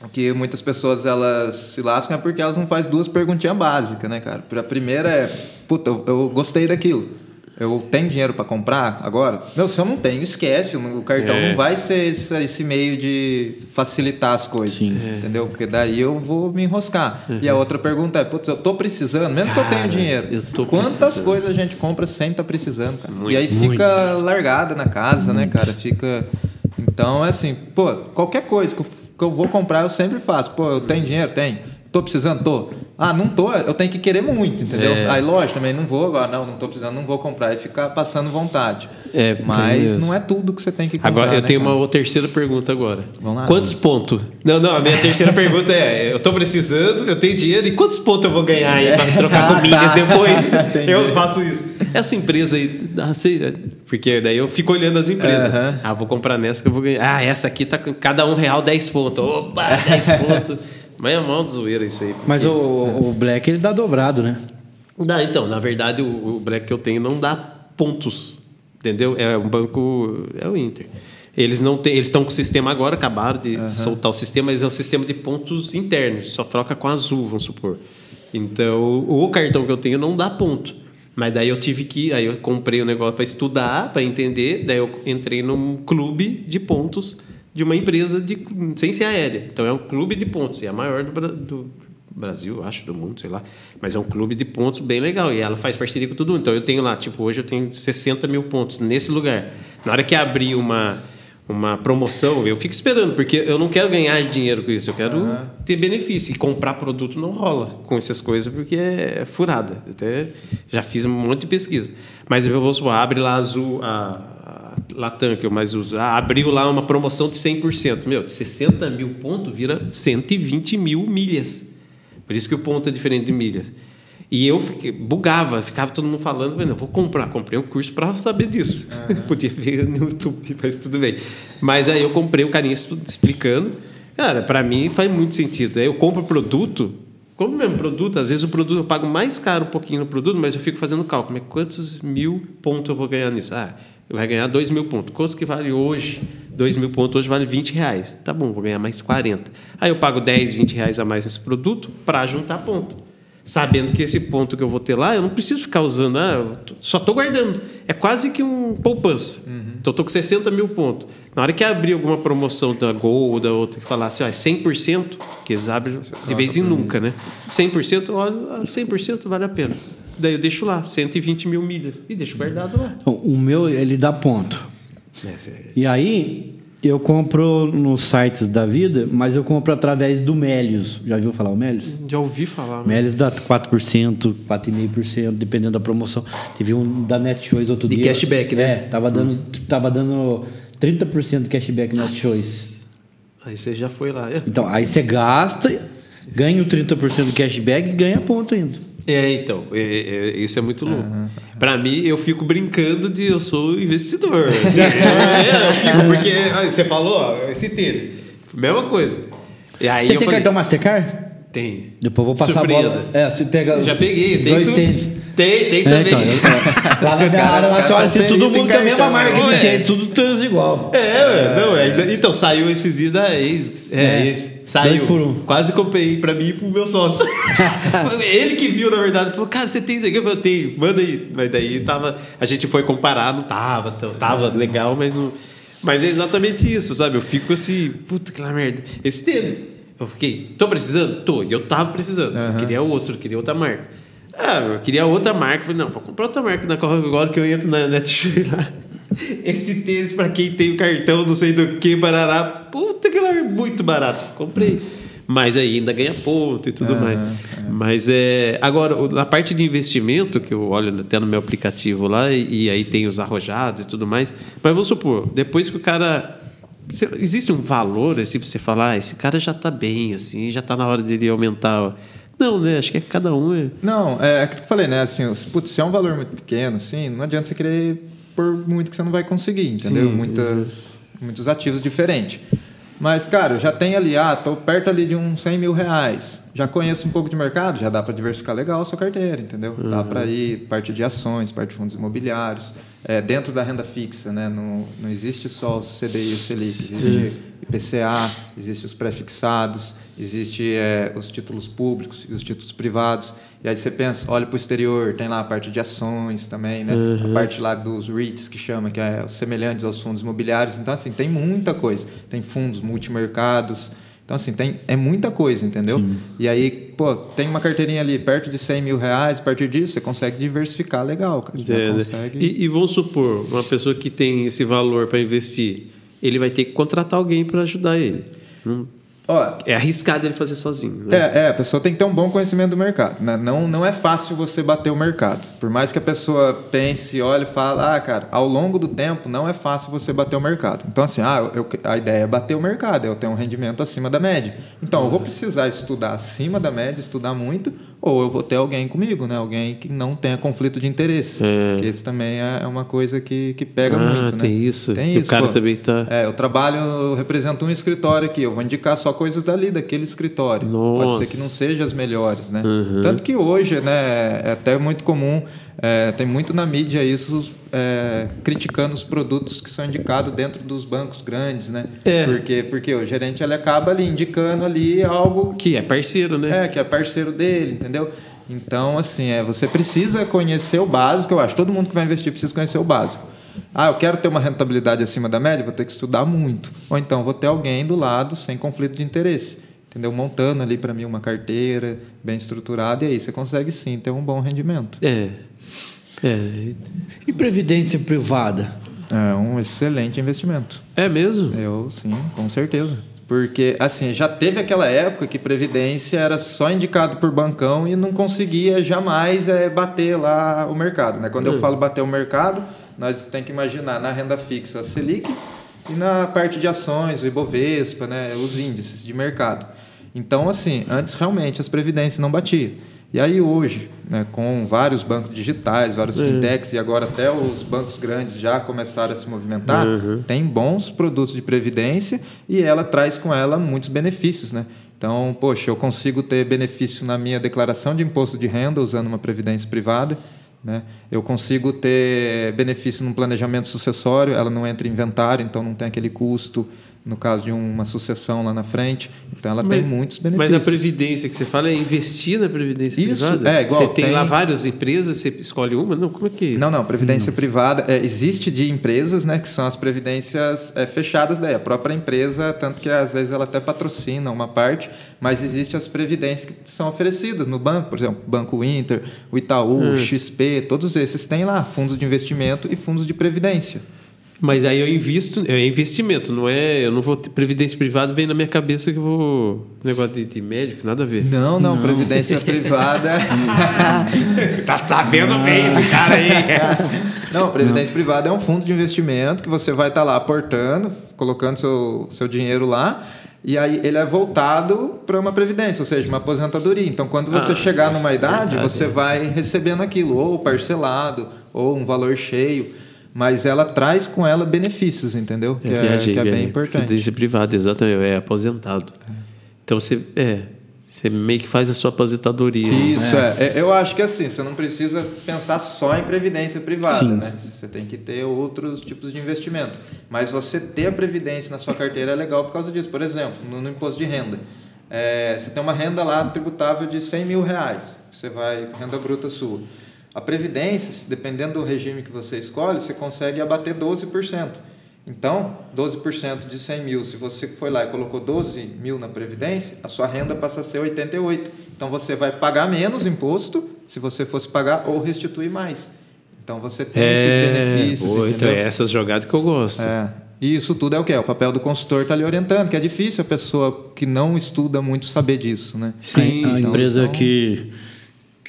O que muitas pessoas elas se lascam é porque elas não fazem duas perguntinhas básicas, né, cara? A primeira é, puta, eu, eu gostei daquilo. Eu tenho dinheiro para comprar agora? Meu, se eu não tenho, esquece. O cartão É. não vai ser esse, esse meio de facilitar as coisas. Sim. Entendeu? Porque daí eu vou me enroscar. E a outra pergunta é, putz, eu tô precisando, mesmo que eu tenha Cara, dinheiro. eu tô quantas precisando. coisas a gente compra sem estar precisando, cara? Muito, e aí fica largada na casa, né, cara? Fica. Então é assim, pô, qualquer coisa que eu, que eu vou comprar, eu sempre faço. Pô, eu tenho dinheiro? Tenho. Tô precisando? Tô. Ah, não tô, eu tenho que querer muito, entendeu? É. Aí, lógico, também não vou agora, não, não tô precisando, não vou comprar. E ficar passando vontade. É, Mas não é tudo que você tem que comprar. Agora eu né, tenho cara? uma terceira pergunta agora. Vamos lá. Quantos pontos? Não, não, a minha terceira pergunta é: eu tô precisando, eu tenho dinheiro, e quantos pontos eu vou ganhar aí pra trocar com Ah, milhas tá. depois? Entendi. eu faço isso. Essa empresa aí, ah, sei, porque daí eu fico olhando as empresas. Ah, vou comprar nessa que eu vou ganhar. Ah, essa aqui tá com cada um real 10 pontos. Opa, 10 pontos. Mas é mó zoeira isso aí. Mas o, o Black ele dá dobrado, né? Dá, então, na verdade, o, o Black que eu tenho não dá pontos. Entendeu? É um banco. É o Inter. Eles não têm, eles estão com o sistema agora, acabaram de soltar o sistema, mas é um sistema de pontos internos, só troca com azul, vamos supor. Então, o cartão que eu tenho não dá ponto. Mas daí eu tive que, aí eu comprei o negócio para estudar, para entender, daí eu entrei num clube de pontos de uma empresa de ciência aérea. Então é um clube de pontos, e é a maior do, do Brasil, acho, do mundo, sei lá. Mas é um clube de pontos bem legal. E ela faz parceria com todo mundo. Então eu tenho lá, tipo, hoje eu tenho 60 mil pontos nesse lugar. Na hora que abrir uma, uma promoção, eu fico esperando, porque eu não quero ganhar dinheiro com isso, eu quero ter benefício. E comprar produto não rola com essas coisas, porque é furada. Eu até já fiz um monte de pesquisa. Mas eu vou supor, abre lá azul, a Latam, que eu mais uso. Ah, abriu lá uma promoção de 100%. Meu, de 60 mil pontos vira 120 mil milhas. Por isso que o ponto é diferente de milhas. E eu fiquei, bugava, ficava todo mundo falando, falei, não, vou comprar. Comprei um curso para saber disso. Podia ver no YouTube, mas tudo bem. Mas aí eu comprei o carinha explicando. Cara, para mim faz muito sentido. Aí eu compro produto, como mesmo produto, às vezes o produto eu pago mais caro um pouquinho no produto, mas eu fico fazendo cálculo. Mas quantos mil pontos eu vou ganhar nisso? Ah, vai ganhar dois mil pontos. Quantos que vale hoje? Dois mil pontos hoje vale 20 reais. Tá bom, vou ganhar mais 40. Aí eu pago 10, 20 reais a mais nesse produto para juntar ponto. Sabendo que esse ponto que eu vou ter lá, eu não preciso ficar usando, ah, só estou guardando. É quase que um poupança. Então, eu estou com 60 mil pontos. Na hora que abrir alguma promoção da Gol ou da outra que falasse, ó, é 100%, que eles abrem de vez em nunca, né? 100%, olha, ah, 100% vale a pena. Daí eu deixo lá, 120 mil milhas. E deixo guardado lá. Então, O meu, ele dá ponto. E aí, eu compro nos sites da vida, mas eu compro através do Melios. Já viu falar o Melios? Já ouvi falar. né? Melios dá 4%, 4,5%, dependendo da promoção. Teve um da NetChoice outro De dia. cashback, né? É, tava dando, tava dando 30% de cashback na NetChoice. Aí você já foi lá. É. Então, aí você gasta, ganha o 30% de cashback e ganha ponto ainda. É, então, é, é, isso é muito louco. Pra mim, eu fico brincando de eu sou investidor. assim. é, eu fico, porque você falou, ó, esse tênis, mesma coisa. E aí você tem falei, cartão Mastercard? Tem. Depois vou passar a bola. É, se pega. Já peguei, tem dois tudo. tênis. Tem, tem É, também. então, eu- lá na minha área, lá assim, todo tem mundo com a mesma marca de É. tênis, tudo tênis igual. É, ué, não, é, ainda- então saiu esses dias da ex. É, É. ex. Saiu. Um. Quase comprei pra mim e pro meu sócio. Ele que viu, na verdade, falou: Cara, você tem isso aqui? Eu tenho, manda aí. Mas daí tava. A gente foi comparar, não tava, tava legal, mas não. Mas é exatamente isso, sabe? Eu fico assim, puta que lá merda. Esse tênis. Eu fiquei, tô precisando? Tô. E eu tava precisando. Eu queria outro, queria outra marca. Ah, eu queria outra marca. Falei, não, vou comprar outra marca na agora que eu entro na Netshoes lá. Esse tênis, pra quem tem o cartão, não sei do que, barará. Puta que lá é muito barato. Comprei. Mas aí ainda ganha ponto e tudo mais. Mas é. Agora, na parte de investimento, que eu olho até no meu aplicativo lá, e, e aí tem os arrojados e tudo mais. Mas vamos supor, depois que o cara. Existe um valor assim pra você falar, ah, esse cara já tá bem, assim, já tá na hora dele aumentar. Não, né? Acho que é cada um é. Não, é aquilo que eu falei, né? Assim, putz, se é um valor muito pequeno, assim, não adianta você querer por muito que você não vai conseguir, entendeu? Sim. Muitas, muitos ativos diferentes. Mas, cara, eu já tenho ali, ah, tô perto ali de uns 100 mil reais. Já conheço um pouco de mercado, já dá para diversificar legal a sua carteira, entendeu? Dá para ir parte de ações, parte de fundos imobiliários. É, dentro da renda fixa, né? Não, não existe só o CDI e o Selic, existe IPCA, existe os pré-fixados, existe é, os títulos públicos e os títulos privados. E aí você pensa, olha para o exterior, tem lá a parte de ações também, né? A parte lá dos REITs, que chama, que é os semelhantes aos fundos imobiliários. Então, assim, tem muita coisa. Tem fundos multimercados. Então, assim, tem, é muita coisa, entendeu? E aí, pô, tem uma carteirinha ali perto de 100 mil reais, a partir disso você consegue diversificar legal, cara. Já É, consegue... e, e vamos supor, uma pessoa que tem esse valor para investir, ele vai ter que contratar alguém para ajudar ele. Não- Ó, É arriscado ele fazer sozinho. Né? É, é, a pessoa tem que ter um bom conhecimento do mercado. né? Não, não é fácil você bater o mercado. Por mais que a pessoa pense, olhe e fale, ah, cara, ao longo do tempo não é fácil você bater o mercado. Então, assim, ah, eu- a ideia é bater o mercado, eu tenho um rendimento acima da média. Então, eu vou precisar estudar acima da média, estudar muito, ou eu vou ter alguém comigo, né? Alguém que não tenha conflito de interesse. É. Que esse também é uma coisa que, que pega Ah, muito, né? tem isso. Tem E o isso. cara pô. também tá- É, eu trabalho, eu represento um escritório aqui, eu vou indicar só coisas dali, daquele escritório. Pode ser que Nossa. não seja as melhores, né? Uhum. Tanto que hoje, né, é até muito comum, é, tem muito na mídia isso, é, criticando os produtos que são indicados dentro dos bancos grandes, né? É. Porque, porque o gerente ele acaba ali indicando ali algo Que é parceiro, né? é, que é parceiro dele, entendeu? Então, assim, é, você precisa conhecer o básico, eu acho. Todo mundo que vai investir precisa conhecer o básico. Ah, eu quero ter uma rentabilidade acima da média, vou ter que estudar muito. Ou então, vou ter alguém do lado sem conflito de interesse. Entendeu? Montando ali para mim uma carteira bem estruturada, e aí você consegue sim ter um bom rendimento. É. É, E previdência privada? É um excelente investimento. é mesmo? Eu, sim, com certeza. Porque, assim, já teve aquela época que Previdência era só indicado por bancão e não conseguia jamais é, bater lá o mercado. Né? Quando eu falo bater o mercado, nós tem que imaginar na renda fixa a Selic e na parte de ações, o Ibovespa, né? os índices de mercado. Então, assim, antes realmente as Previdências não batiam. E aí hoje, né, com vários bancos digitais, vários fintechs e agora até os bancos grandes já começaram a se movimentar, tem bons produtos de previdência e ela traz com ela muitos benefícios, né? Então, poxa, eu consigo ter benefício na minha declaração de imposto de renda usando uma previdência privada, né? Eu consigo ter benefício no planejamento sucessório, ela não entra em inventário, então não tem aquele custo no caso de uma sucessão lá na frente. Então ela tem muitos benefícios. Mas a previdência que você fala é investir na previdência Isso, privada? é, igual Você tem, tem- lá várias empresas, você escolhe uma? Não, como é que... Não, não, previdência privada é, existe de empresas, né, que são as previdências é, fechadas daí, a própria empresa, tanto que às vezes ela até patrocina uma parte, mas existe as previdências que são oferecidas no banco, por exemplo, Banco Inter, o Itaú, o XP, todos esses têm lá fundos de investimento e fundos de previdência. Mas aí eu invisto, é investimento, não é. Eu não vou ter previdência privada, vem na minha cabeça que eu vou. Negócio de, de médico, nada a ver. Não, não, previdência privada. Tá sabendo bem esse cara aí. Não, previdência privada é um fundo de investimento que você vai estar lá aportando, colocando seu, seu dinheiro lá, e aí ele é voltado para uma previdência, ou seja, uma aposentadoria. Então, quando você Ah, chegar nossa, numa idade, verdade. você vai recebendo aquilo, ou parcelado, ou um valor cheio. Mas ela traz com ela benefícios, entendeu? Que é, viajei, que é bem importante. Previdência privada, exatamente, é aposentado. Então você. É. Você meio que faz a sua aposentadoria. Isso, é. é. Eu acho que assim, você não precisa pensar só em previdência privada, Sim. né? Você tem que ter outros tipos de investimento. Mas você ter a previdência na sua carteira é legal por causa disso. Por exemplo, no, no imposto de renda. É, você tem uma renda lá tributável de 100 mil reais. Você vai, renda bruta sua. A previdência, dependendo do regime que você escolhe, você consegue abater 12%. Então, 12% de 100 mil, se você foi lá e colocou 12 mil na Previdência, a sua renda passa a ser 88. Então, você vai pagar menos imposto se você fosse pagar ou restituir mais. Então, você tem esses benefícios, pô, então é essas jogadas que eu gosto. É. E isso tudo é o quê? O papel do consultor está lhe orientando, que é difícil a pessoa que não estuda muito saber disso, né? Sim, a, a então empresa são- que,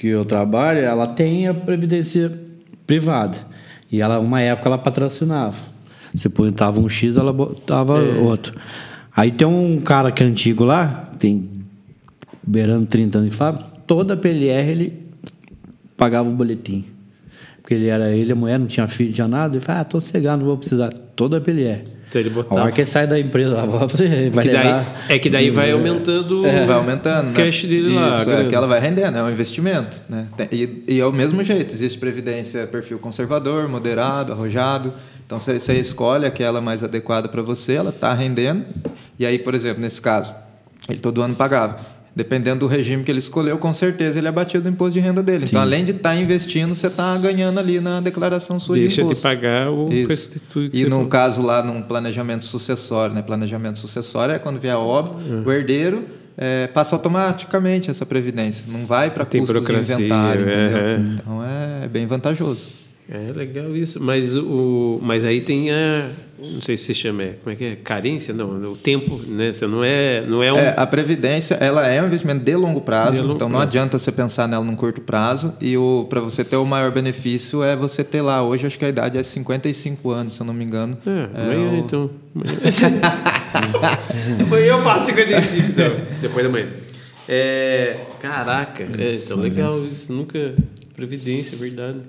que eu trabalho, ela tem a previdência privada. E ela, uma época, ela patrocinava. Você botava um X, ela botava outro. Aí tem um cara que é antigo lá, tem beirando 30 anos de fábrica, toda a PLR ele pagava o boletim. Porque ele era ele, a mulher, não tinha filho, não tinha nada. Ele falou, ah, tô cegado, não vou precisar. Toda a PLR. Então ele A hora que ele sai da empresa, lá, vai Que daí- é que daí vai aumentando É, vai aumentando. o né? cash dele lá. a Isso, é que ela vai rendendo, é um investimento. Né? E, e é o mesmo jeito, existe previdência perfil conservador, moderado, arrojado. Então você, você escolhe aquela mais adequada para você, ela está rendendo. E aí, por exemplo, nesse caso, ele todo ano pagava. Dependendo do regime que ele escolheu, com certeza ele abatia do imposto de renda dele. Então, além de estar investindo, você está ganhando ali na declaração sua Deixa de de imposto. pagar o Isso. restitui que E no falou. caso lá, num planejamento sucessório, né? Planejamento sucessório é quando vier a obra, Uhum. o herdeiro é, passa automaticamente essa previdência. Não vai para custos de inventário, entendeu? é, é. Então é bem vantajoso. É legal isso, mas o mas aí tem a não sei se se chama, é, como é que é? Carência? Não, o tempo, né? Você não é não é um É, a previdência ela é um investimento de longo prazo, De longo então não prazo. adianta você pensar nela num curto prazo. E para você ter o maior benefício é você ter lá. Hoje acho que a idade é 55 anos, se eu não me engano. É, amanhã o- então. Amanhã eu faço 55, então. Depois da manhã. É, caraca, é, então legal isso. Nunca. Previdência, é verdade.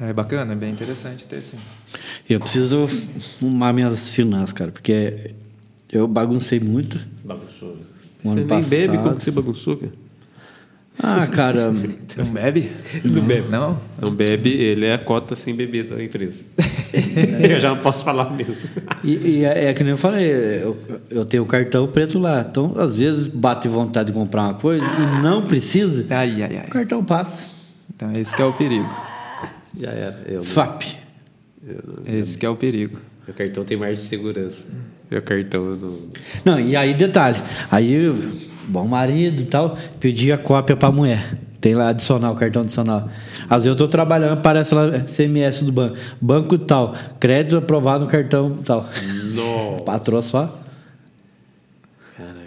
É bacana, é bem interessante ter sim. Eu preciso arrumar minhas finanças, cara, porque eu baguncei muito. Bagunçou. Um Você nem bebe passado. como que você bagunçou, cara? Ah, cara, não bebe? Não bebe. Não? Não bebe, ele é a cota sem beber da empresa. eu já não posso falar mesmo. e, e é, é que nem eu falei, eu, eu tenho o cartão preto lá. Então, às vezes, bate vontade de comprar uma coisa e não precisa, Ai, ai, ai. o cartão passa. Então esse que é o perigo. Já era. Eu, FAP. Esse que é o perigo. meu cartão tem mais de segurança. Meu cartão eu não. Não, e aí, detalhe. Aí, eu, bom marido e tal, pedi a cópia pra mulher. Tem lá adicional, cartão adicional. Às vezes eu tô trabalhando, aparece lá CMS do banco. Banco tal, crédito aprovado no cartão tal. Nossa. Patroa só. Caraca.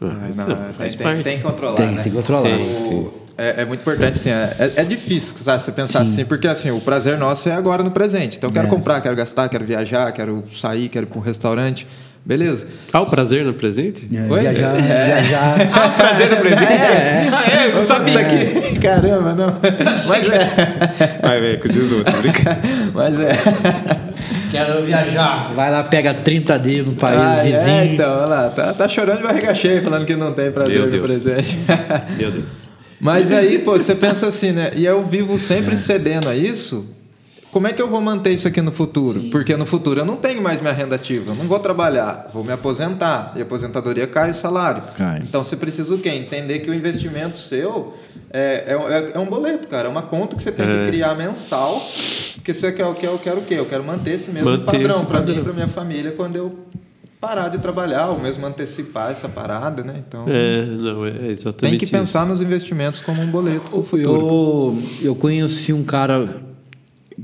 Ah, mas, não, não, tem- faz tem, parte. tem que controlar, Tem, né? tem que controlar. O- é, é muito importante, assim, é, é- é difícil sabe, você pensar assim, porque assim, o prazer nosso é agora no presente. Então, eu quero É. comprar, quero gastar, quero viajar, quero sair, quero ir para um restaurante. Beleza. Ah, o prazer no presente? É, Oi? Viajar, É. viajar. prazer no presente? É. Ah, é? Eu sabia que. Caramba, não. Mas é. Vai, velho, continua, tô brincando. Mas é. Quero viajar. Vai lá, pega 30 dias no país Ah, é, vizinho. então, olha lá, tá, tá chorando de barriga cheia, falando que não tem prazer Meu no Deus. presente. Meu Deus. Mas aí, pô, você pensa assim, né? E eu vivo sempre cedendo a isso. Como é que eu vou manter isso aqui no futuro? Porque no futuro eu não tenho mais minha renda ativa, eu não vou trabalhar, vou me aposentar. E a aposentadoria cai o salário. Cai. Então você precisa o quê? Entender que o investimento seu é, é, é um boleto, cara. É uma conta que você tem É. que criar mensal. Porque você quer, quer, eu quero o quê? Eu quero manter esse mesmo Manter padrão para mim e para minha família quando eu parar de trabalhar, ou mesmo antecipar essa parada, né? Então É, não, é exatamente tem que isso. pensar nos investimentos como um boleto para o futuro. Eu, eu conheci um cara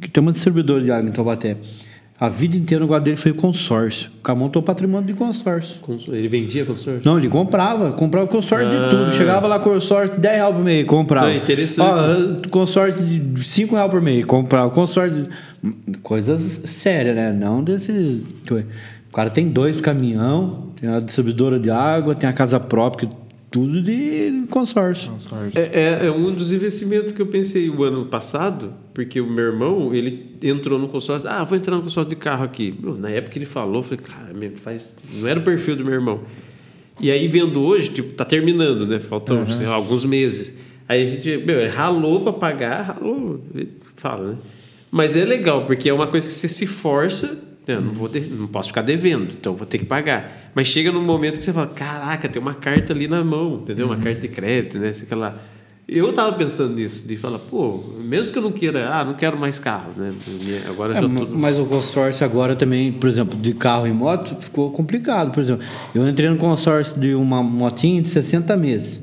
que tem uma distribuidora de água em Taubaté. A vida inteira o negócio dele foi consórcio. O cara montou patrimônio de consórcio. Cons- Ele vendia consórcio? Não, ele comprava, comprava consórcio de tudo. Chegava lá consórcio de 10 reais por mês, comprava. Não, é interessante. Ó, consórcio de 5 reais por mês, comprava. Consórcio de... Coisas sérias, né? Não desse... O cara tem dois caminhão, tem a distribuidora de água, tem a casa própria, tudo de consórcio. É, é- é um dos investimentos que eu pensei o ano passado, porque o meu irmão, ele entrou no consórcio, ah, vou entrar no consórcio de carro aqui. Meu, na época que ele falou, eu falei, cara, faz... não era o perfil do meu irmão. E aí vendo hoje, tipo, tá terminando, né? Faltam sei lá, alguns meses. Aí a gente, meu, ele ralou para pagar, ralou, fala, né? Mas é legal, porque é uma coisa que você se força, né? não, vou de- não posso ficar devendo, então vou ter que pagar. Mas chega num momento que você fala, caraca, tem uma carta ali na mão, entendeu? Uma carta de crédito, né? Sei lá. Eu tava pensando nisso, de falar, pô, mesmo que eu não queira, ah, não quero mais carro, né? Agora É, já tô... Mas o consórcio agora também, por exemplo, de carro e moto, ficou complicado. Por exemplo, eu entrei no consórcio de uma motinha de 60 meses.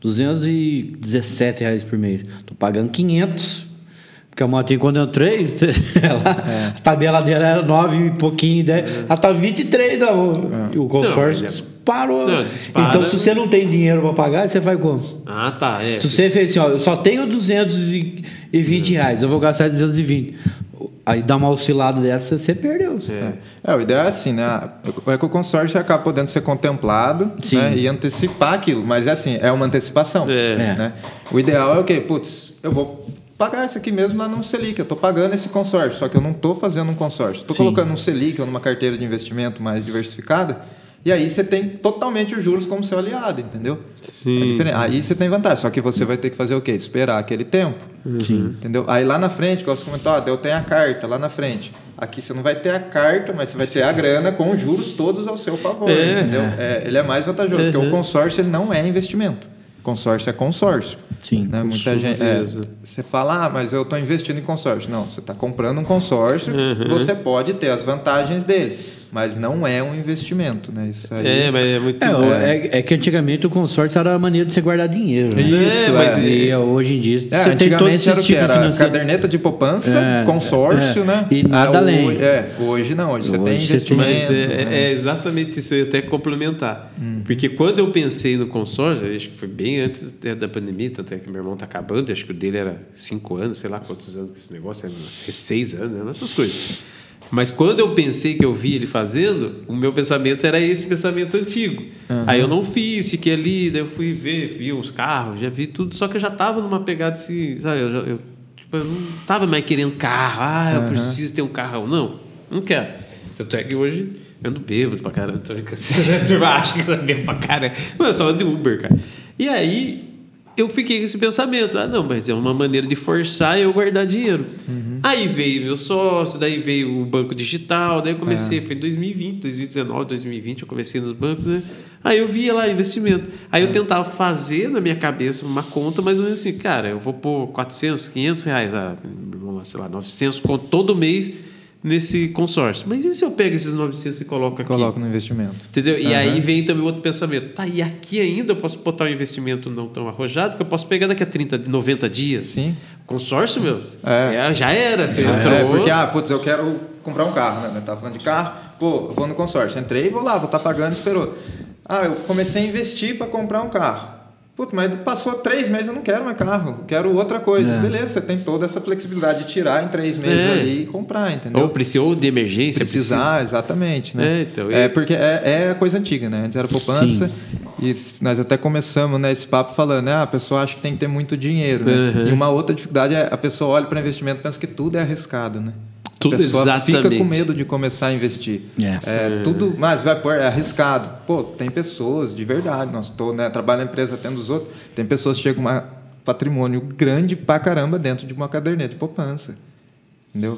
217 reais por mês. Tô pagando 500. Porque a motinha, quando eu entrei, você- ela, a tabela dela era 9 e pouquinho, 10. Ela tá 23 da E o consórcio Não, é- disparou. Não, dispara- Então, se você não tem dinheiro para pagar, você faz como? Ah, tá, é. Se você fez assim, ó, eu só tenho 220 reais, eu vou gastar 220. Aí dá uma oscilada dessa, você perdeu. É, o ideal é assim, né? É que o consórcio acaba podendo ser contemplado Sim. né? e antecipar aquilo. Mas é assim, é uma antecipação. É. Né? O ideal é o quê? Putz, eu vou pagar isso aqui mesmo lá num Selic. Eu estou pagando esse consórcio, só que eu não estou fazendo um consórcio. Estou colocando um Selic ou numa carteira de investimento mais diversificada. E aí você tem totalmente os juros como seu aliado, entendeu? Sim. É. Aí você tem vantagem, só que você vai ter que fazer o quê? Esperar aquele tempo. Sim. Entendeu? Aí lá na frente, igual você comentou, ó, eu tenho a carta lá na frente. Aqui você não vai ter a carta, mas você vai ter a grana com os juros todos ao seu favor, É. entendeu? É, ele é mais vantajoso, porque Uhum. o consórcio ele não é investimento. Consórcio é consórcio. Sim. Né? Muita gente. é, você fala, ah, mas eu estou investindo em consórcio. Não, você está comprando um consórcio, Uhum. você pode ter as vantagens dele, mas não é um investimento, né? Isso aí. É, mas é muito. É, bom. é, é que antigamente o consórcio era a maneira de você guardar dinheiro. Né? Isso, É, mas é. E hoje em dia É, você tem todos antigamente esses era o que? tipos Era caderneta de poupança, É, consórcio, é. né? E nada Ah, além. hoje- É, hoje não, hoje, você Hoje tem você tem- é, né? é exatamente isso, eu ia até complementar. Uhum. Porque quando eu pensei no consórcio, acho que foi bem antes da pandemia, tanto é que meu irmão está acabando, acho que o dele era cinco anos, sei lá quantos anos que esse negócio, era seis anos, né? essas coisas. Mas quando eu pensei que eu vi ele fazendo, o meu pensamento era esse pensamento antigo. Aí eu não fiz, fiquei ali, daí eu fui ver, vi uns carros, já vi tudo, só que eu já estava numa pegada assim, sabe? Eu, já- eu, tipo, eu não estava mais querendo carro, ah, eu preciso ter um carro. Não, não quero. Tanto é que hoje eu ando bêbado pra caramba. Tô brincando. A turma acha que eu bêbado pra caramba. Mas eu só ando de Uber, cara. E aí eu fiquei com esse pensamento. Ah, não, mas é uma maneira de forçar eu guardar dinheiro. Aí veio meu sócio, daí veio o banco digital, daí eu comecei, foi em 2020, 2019, 2020, eu comecei nos bancos, né? Aí eu via lá investimento. Aí eu tentava fazer na minha cabeça uma conta, mais ou menos assim, cara, eu vou pôr 400, 500 reais, sei lá, 900 conto todo mês nesse consórcio. Mas e se eu pego esses 900 e coloco aqui? Coloca no investimento. Entendeu? E Aham. aí vem também outro pensamento. Tá, e aqui ainda eu posso botar um investimento não tão arrojado que eu posso pegar daqui a 30, 90 dias. Sim. Consórcio, meu. É. é, já era. Você entrou. É, porque, ah, putz, eu quero comprar um carro, né? Eu tava falando de carro, pô, eu vou no consórcio. Entrei e vou lá, vou estar pagando, esperou. Ah, eu comecei a investir para comprar um carro. Putz, mas passou três meses, eu não quero mais carro, quero outra coisa. Beleza, você tem toda essa flexibilidade de tirar em três meses É. ali e comprar, entendeu? Ou precisou de emergência. Precisar, exatamente, né? É, então, é e- porque é, é a coisa antiga, né? Antes era poupança e s- nós até começamos né, esse papo falando, né? Ah, a pessoa acha que tem que ter muito dinheiro, né? Uhum. E uma outra dificuldade é a pessoa olha para investimento e pensa que tudo é arriscado, né? Tudo a pessoa fica exatamente. com medo de começar a investir. É. tudo, mas vai pôr, é arriscado. Pô, tem pessoas de verdade, nós tô, né, trabalho na empresa tendo os outros, tem pessoas que chegam com um patrimônio grande pra caramba dentro de uma caderneta de poupança. Entendeu?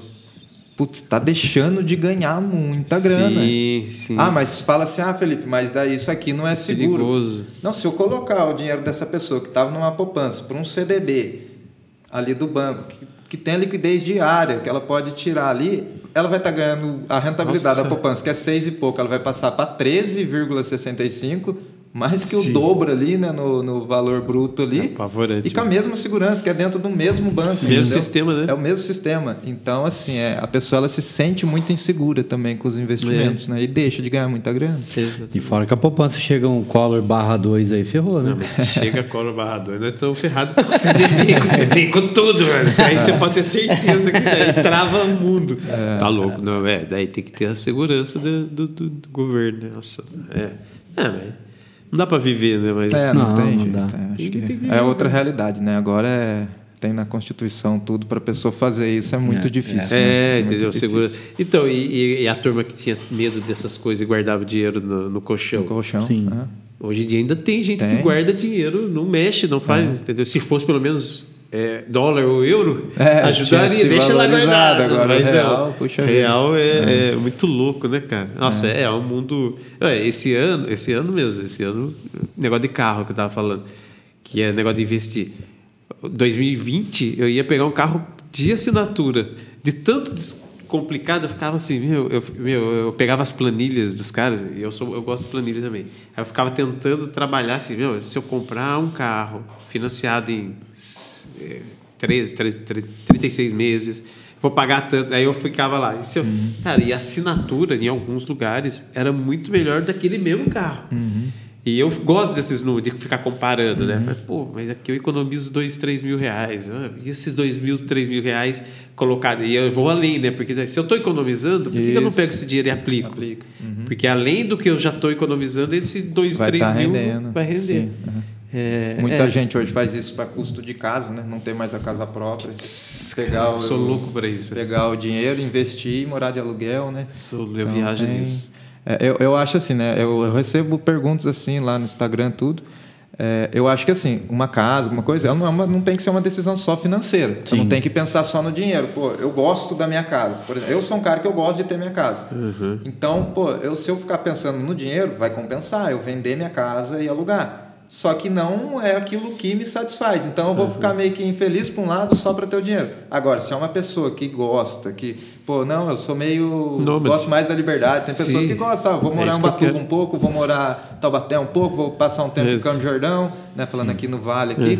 Putz, tá deixando de ganhar muita grana. Sim, sim. Ah, mas fala assim, ah, Felipe, mas daí isso aqui não é seguro. Perigoso. Não, se eu colocar o dinheiro dessa pessoa que estava numa poupança para um CDB ali do banco, que, que tem liquidez diária, que ela pode tirar ali, ela vai estar ganhando a rentabilidade Nossa. da poupança, que é 6 e pouco, ela vai passar para 13,65, mais que Sim. o dobro ali, né, no, no valor bruto ali. É apavorante, e com a mesma segurança, que é dentro do mesmo banco. Mesmo sistema, né? É o mesmo sistema. Então, assim, é, a pessoa ela se sente muito insegura também com os investimentos, É. né? E deixa de ganhar muita grana. E fora que a poupança chega um Collor barra 2 aí, ferrou, né? Não, mas chega a cola barra dois, nós estamos ferrados com o CDB, com o CDB, com tudo, mano. Isso aí você pode ter certeza que daí trava o mundo. tá louco, não, é. Daí tem que ter a segurança do, do, do- do governo, né? Nossa, é. É, mas não dá pra viver, né? Mas É, não, Não, tem não jeito. é, acho que- que tem que é outra realidade, né? Agora é, tem na Constituição tudo para a pessoa fazer isso é muito É, difícil. É, né? Muito entendeu? Segura. Então, e, e- e a turma que tinha medo dessas coisas e guardava dinheiro no, no colchão? No colchão. Sim. né? Hoje em dia ainda tem gente Tem. que guarda dinheiro, não mexe, não faz, entendeu? Se fosse pelo menos é, dólar ou euro, É, ajudaria. Deixa valorizado, guardado. agora mas real, não. puxa real é, é muito louco, né, cara? Nossa, é, é um mundo. É, esse ano, esse ano mesmo, esse ano, negócio de carro que eu tava falando, que é negócio de investir. 2020, eu ia pegar um carro de assinatura. De tanto complicado, eu ficava assim, meu, eu, meu, eu pegava as planilhas dos caras, e eu, sou, eu gosto de planilha também. Aí eu ficava tentando trabalhar assim, meu, se eu comprar um carro financiado em eh, 13, 13, 36 meses, vou pagar tanto. Aí eu ficava lá. E eu- Cara, e a assinatura em alguns lugares era muito melhor daquele mesmo carro. E eu gosto desses números, de ficar comparando, né? Mas, Pô, mas aqui eu economizo dois, três mil reais. Ah, E esses dois mil, três mil reais colocados? E eu vou além, né? Porque se eu estou economizando, por que eu não pego esse dinheiro e aplico? Aplica. Porque além do que eu já estou economizando, esse dois, Vai três tá mil rendendo. vai render. Aham. É, Muita é. gente hoje faz isso para custo de casa, né? Não ter mais a casa própria. Pegar o, Sou louco para isso. pegar o dinheiro, investir, morar de aluguel, né? Sou, eu Então, viajo tem- nisso. É, eu, eu acho assim, né? Eu, eu recebo perguntas assim lá no Instagram, tudo. É, eu acho que assim, uma casa, alguma coisa, ela não, é uma- não tem que ser uma decisão só financeira. Você não tem que pensar só no dinheiro. Pô, eu gosto da minha casa. Por exemplo, eu sou um cara que eu gosto de ter minha casa. Então, pô, eu, se eu ficar pensando no dinheiro, vai compensar eu vender minha casa e alugar. Só que não é aquilo que me satisfaz. Então eu vou ficar meio que infeliz por um lado só para ter o dinheiro. Agora, se é uma pessoa que gosta, que, pô, não, eu sou meio. Nômade. gosto mais da liberdade. Tem pessoas Sim. que gostam, ah, vou É morar isso em que Batuba um pouco, vou morar em Taubaté um pouco, vou passar um tempo Isso. em Campo Jordão, né, falando aqui no Vale aqui.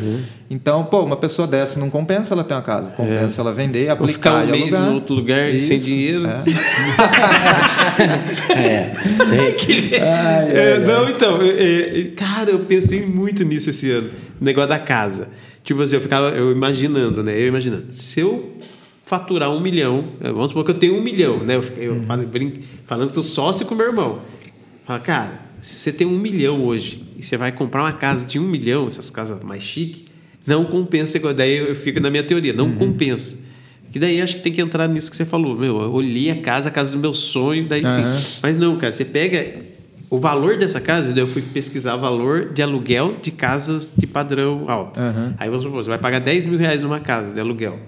Então, pô, uma pessoa dessa não compensa ela ter uma casa, compensa ela vender, Vou ficar aplicar um e mês alugar. em outro lugar sem dinheiro. é. É. Tem, É, não, então, é, é, cara, eu pensei muito nisso esse ano, no negócio da casa. Tipo assim, eu ficava eu imaginando, né? Eu imaginando, se eu faturar um milhão, é, vamos supor que eu tenho um milhão, né? Eu, eu falo- brin- falando com o sócio com o meu irmão. Fala, cara, se você tem um milhão hoje e você vai comprar uma casa de um milhão, essas casas mais chiques, não compensa. Daí eu fico na minha teoria, não compensa. Que daí acho que tem que entrar nisso que você falou. Meu, eu olhei a casa, a casa do meu sonho, daí Aham. sim. Mas não, cara, você pega o valor dessa casa, daí eu fui pesquisar o valor de aluguel de casas de padrão alto. Aham. Aí vamos supor, você vai pagar 10 mil reais numa casa de aluguel.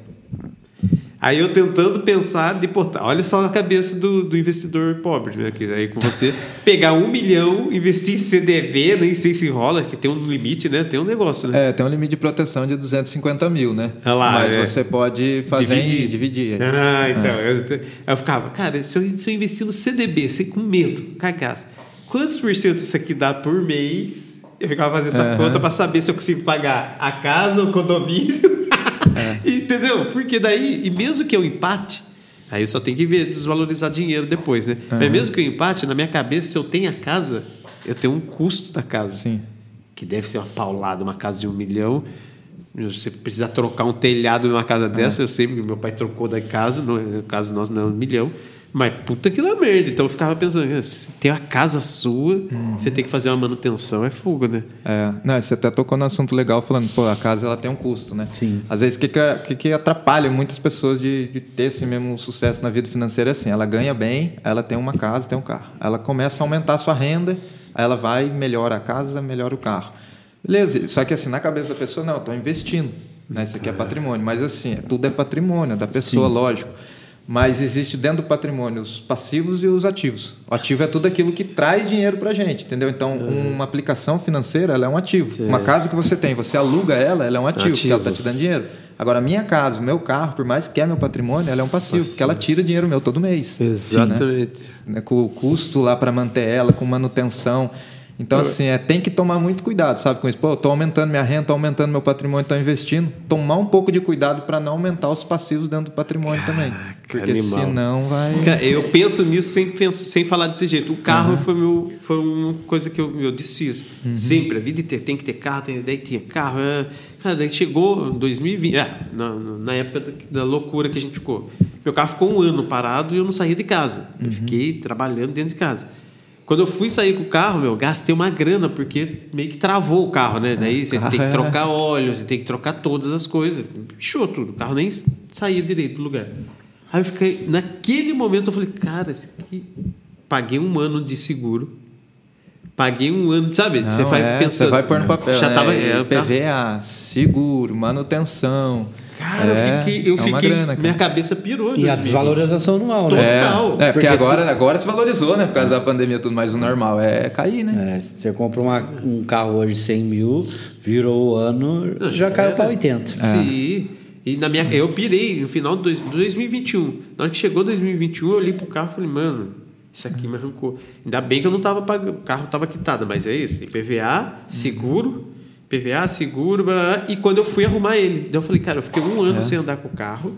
Aí eu tentando pensar de botar, olha só a cabeça do, do investidor pobre, né? Que aí com você pegar um milhão, investir em CDB, nem sei se rola, que tem um limite, né? Tem um negócio, né? É, tem um limite de proteção de 250 mil, né? Olha lá, Mas é. você pode fazer dividir. Em, dividir. Ah, então. Eu, aí eu ficava, cara, se eu, se eu investir no CDB, sem com medo, cagaço, quantos por cento isso aqui dá por mês? Eu ficava fazendo essa Aham. conta para saber se eu consigo pagar a casa, o condomínio. Entendeu? Porque daí, e mesmo que eu empate, aí eu só tenho que ver desvalorizar dinheiro depois, né? Mas mesmo que eu empate, na minha cabeça, se eu tenho a casa, eu tenho um custo da casa Sim. que deve ser uma paulada, uma casa de um milhão. Você precisa trocar um telhado numa casa dessa, eu sei, porque meu pai trocou da casa, não, no caso nosso não é um milhão. Mas puta que lá merda. Então eu ficava pensando, "Ah, se tem a casa sua, você tem que fazer uma manutenção, é fuga, né? É, não, você até tocou no assunto legal falando, pô, a casa ela tem um custo, né? Sim. Às vezes o que, que, que, atrapalha muitas pessoas de, de ter esse mesmo sucesso na vida financeira é assim, ela ganha bem, ela tem uma casa, tem um carro. Ela começa a aumentar a sua renda, aí ela vai, melhora a casa, melhora o carro. Beleza, só que assim, na cabeça da pessoa, não, eu estou investindo, né? Isso aqui é patrimônio, mas assim, tudo é patrimônio, é da pessoa, lógico. Mas existe dentro do patrimônio os passivos e os ativos. O ativo é tudo aquilo que traz dinheiro para gente, entendeu? Então, uma aplicação financeira ela é um ativo. Uma casa que você tem, você aluga ela, ela é um ativo, porque ela está te dando dinheiro. Agora, a minha casa, o meu carro, por mais que é meu patrimônio, ela é um passivo, porque ela tira dinheiro meu todo mês. Exatamente. Né? Com o custo lá para manter ela, com manutenção. Então, assim, é, tem que tomar muito cuidado, sabe, com isso. Pô, eu tô aumentando minha renda, tô aumentando meu patrimônio, estou investindo. Tomar um pouco de cuidado para não aumentar os passivos dentro do patrimônio também. Porque animal. senão vai... Cara, eu penso nisso sem, sem falar desse jeito. O carro foi, meu, foi uma coisa que eu, eu desfiz. Sempre, a vida inteira. Tem que ter carro, tem, daí tinha carro. é. Cara, daí chegou em 2020, é, na, na época da, da loucura que a gente ficou. Meu carro ficou um ano parado e eu não saía de casa. Eu fiquei trabalhando dentro de casa. Quando eu fui sair com o carro, meu, gastei uma grana, porque meio que travou o carro, né? Daí você carro tem que é- trocar óleo, você tem que trocar todas as coisas. Pichou tudo. O carro nem saía direito do lugar. Aí eu fiquei. Naquele momento eu falei, cara, isso aqui. Paguei um ano de seguro. Paguei um ano, sabe? Não, você vai é, pensando. Você vai pôr no papel. Já né? tava. É, PVA, seguro, manutenção. Cara, É, eu fiquei. Eu é uma fiquei grana, minha cabeça pirou. E a 2020. desvalorização anual, Total. né? É, é porque, Porque agora, agora se valorizou, né? Por causa da pandemia e tudo, mas o normal é cair, né? É, você compra uma- um carro hoje 100 mil, virou o ano, Não, já caiu era. para 80. Sim. E na minha, eu pirei no final de 2021. Na hora que chegou 2021, eu olhei pro carro e falei, mano, isso aqui me arrancou. Ainda bem que eu não tava pagando, o carro tava quitado, mas é isso. IPVA, seguro, PVA, seguro, blá, blá, blá. e quando eu fui arrumar ele, daí eu falei, cara, eu fiquei um ano sem andar com o carro,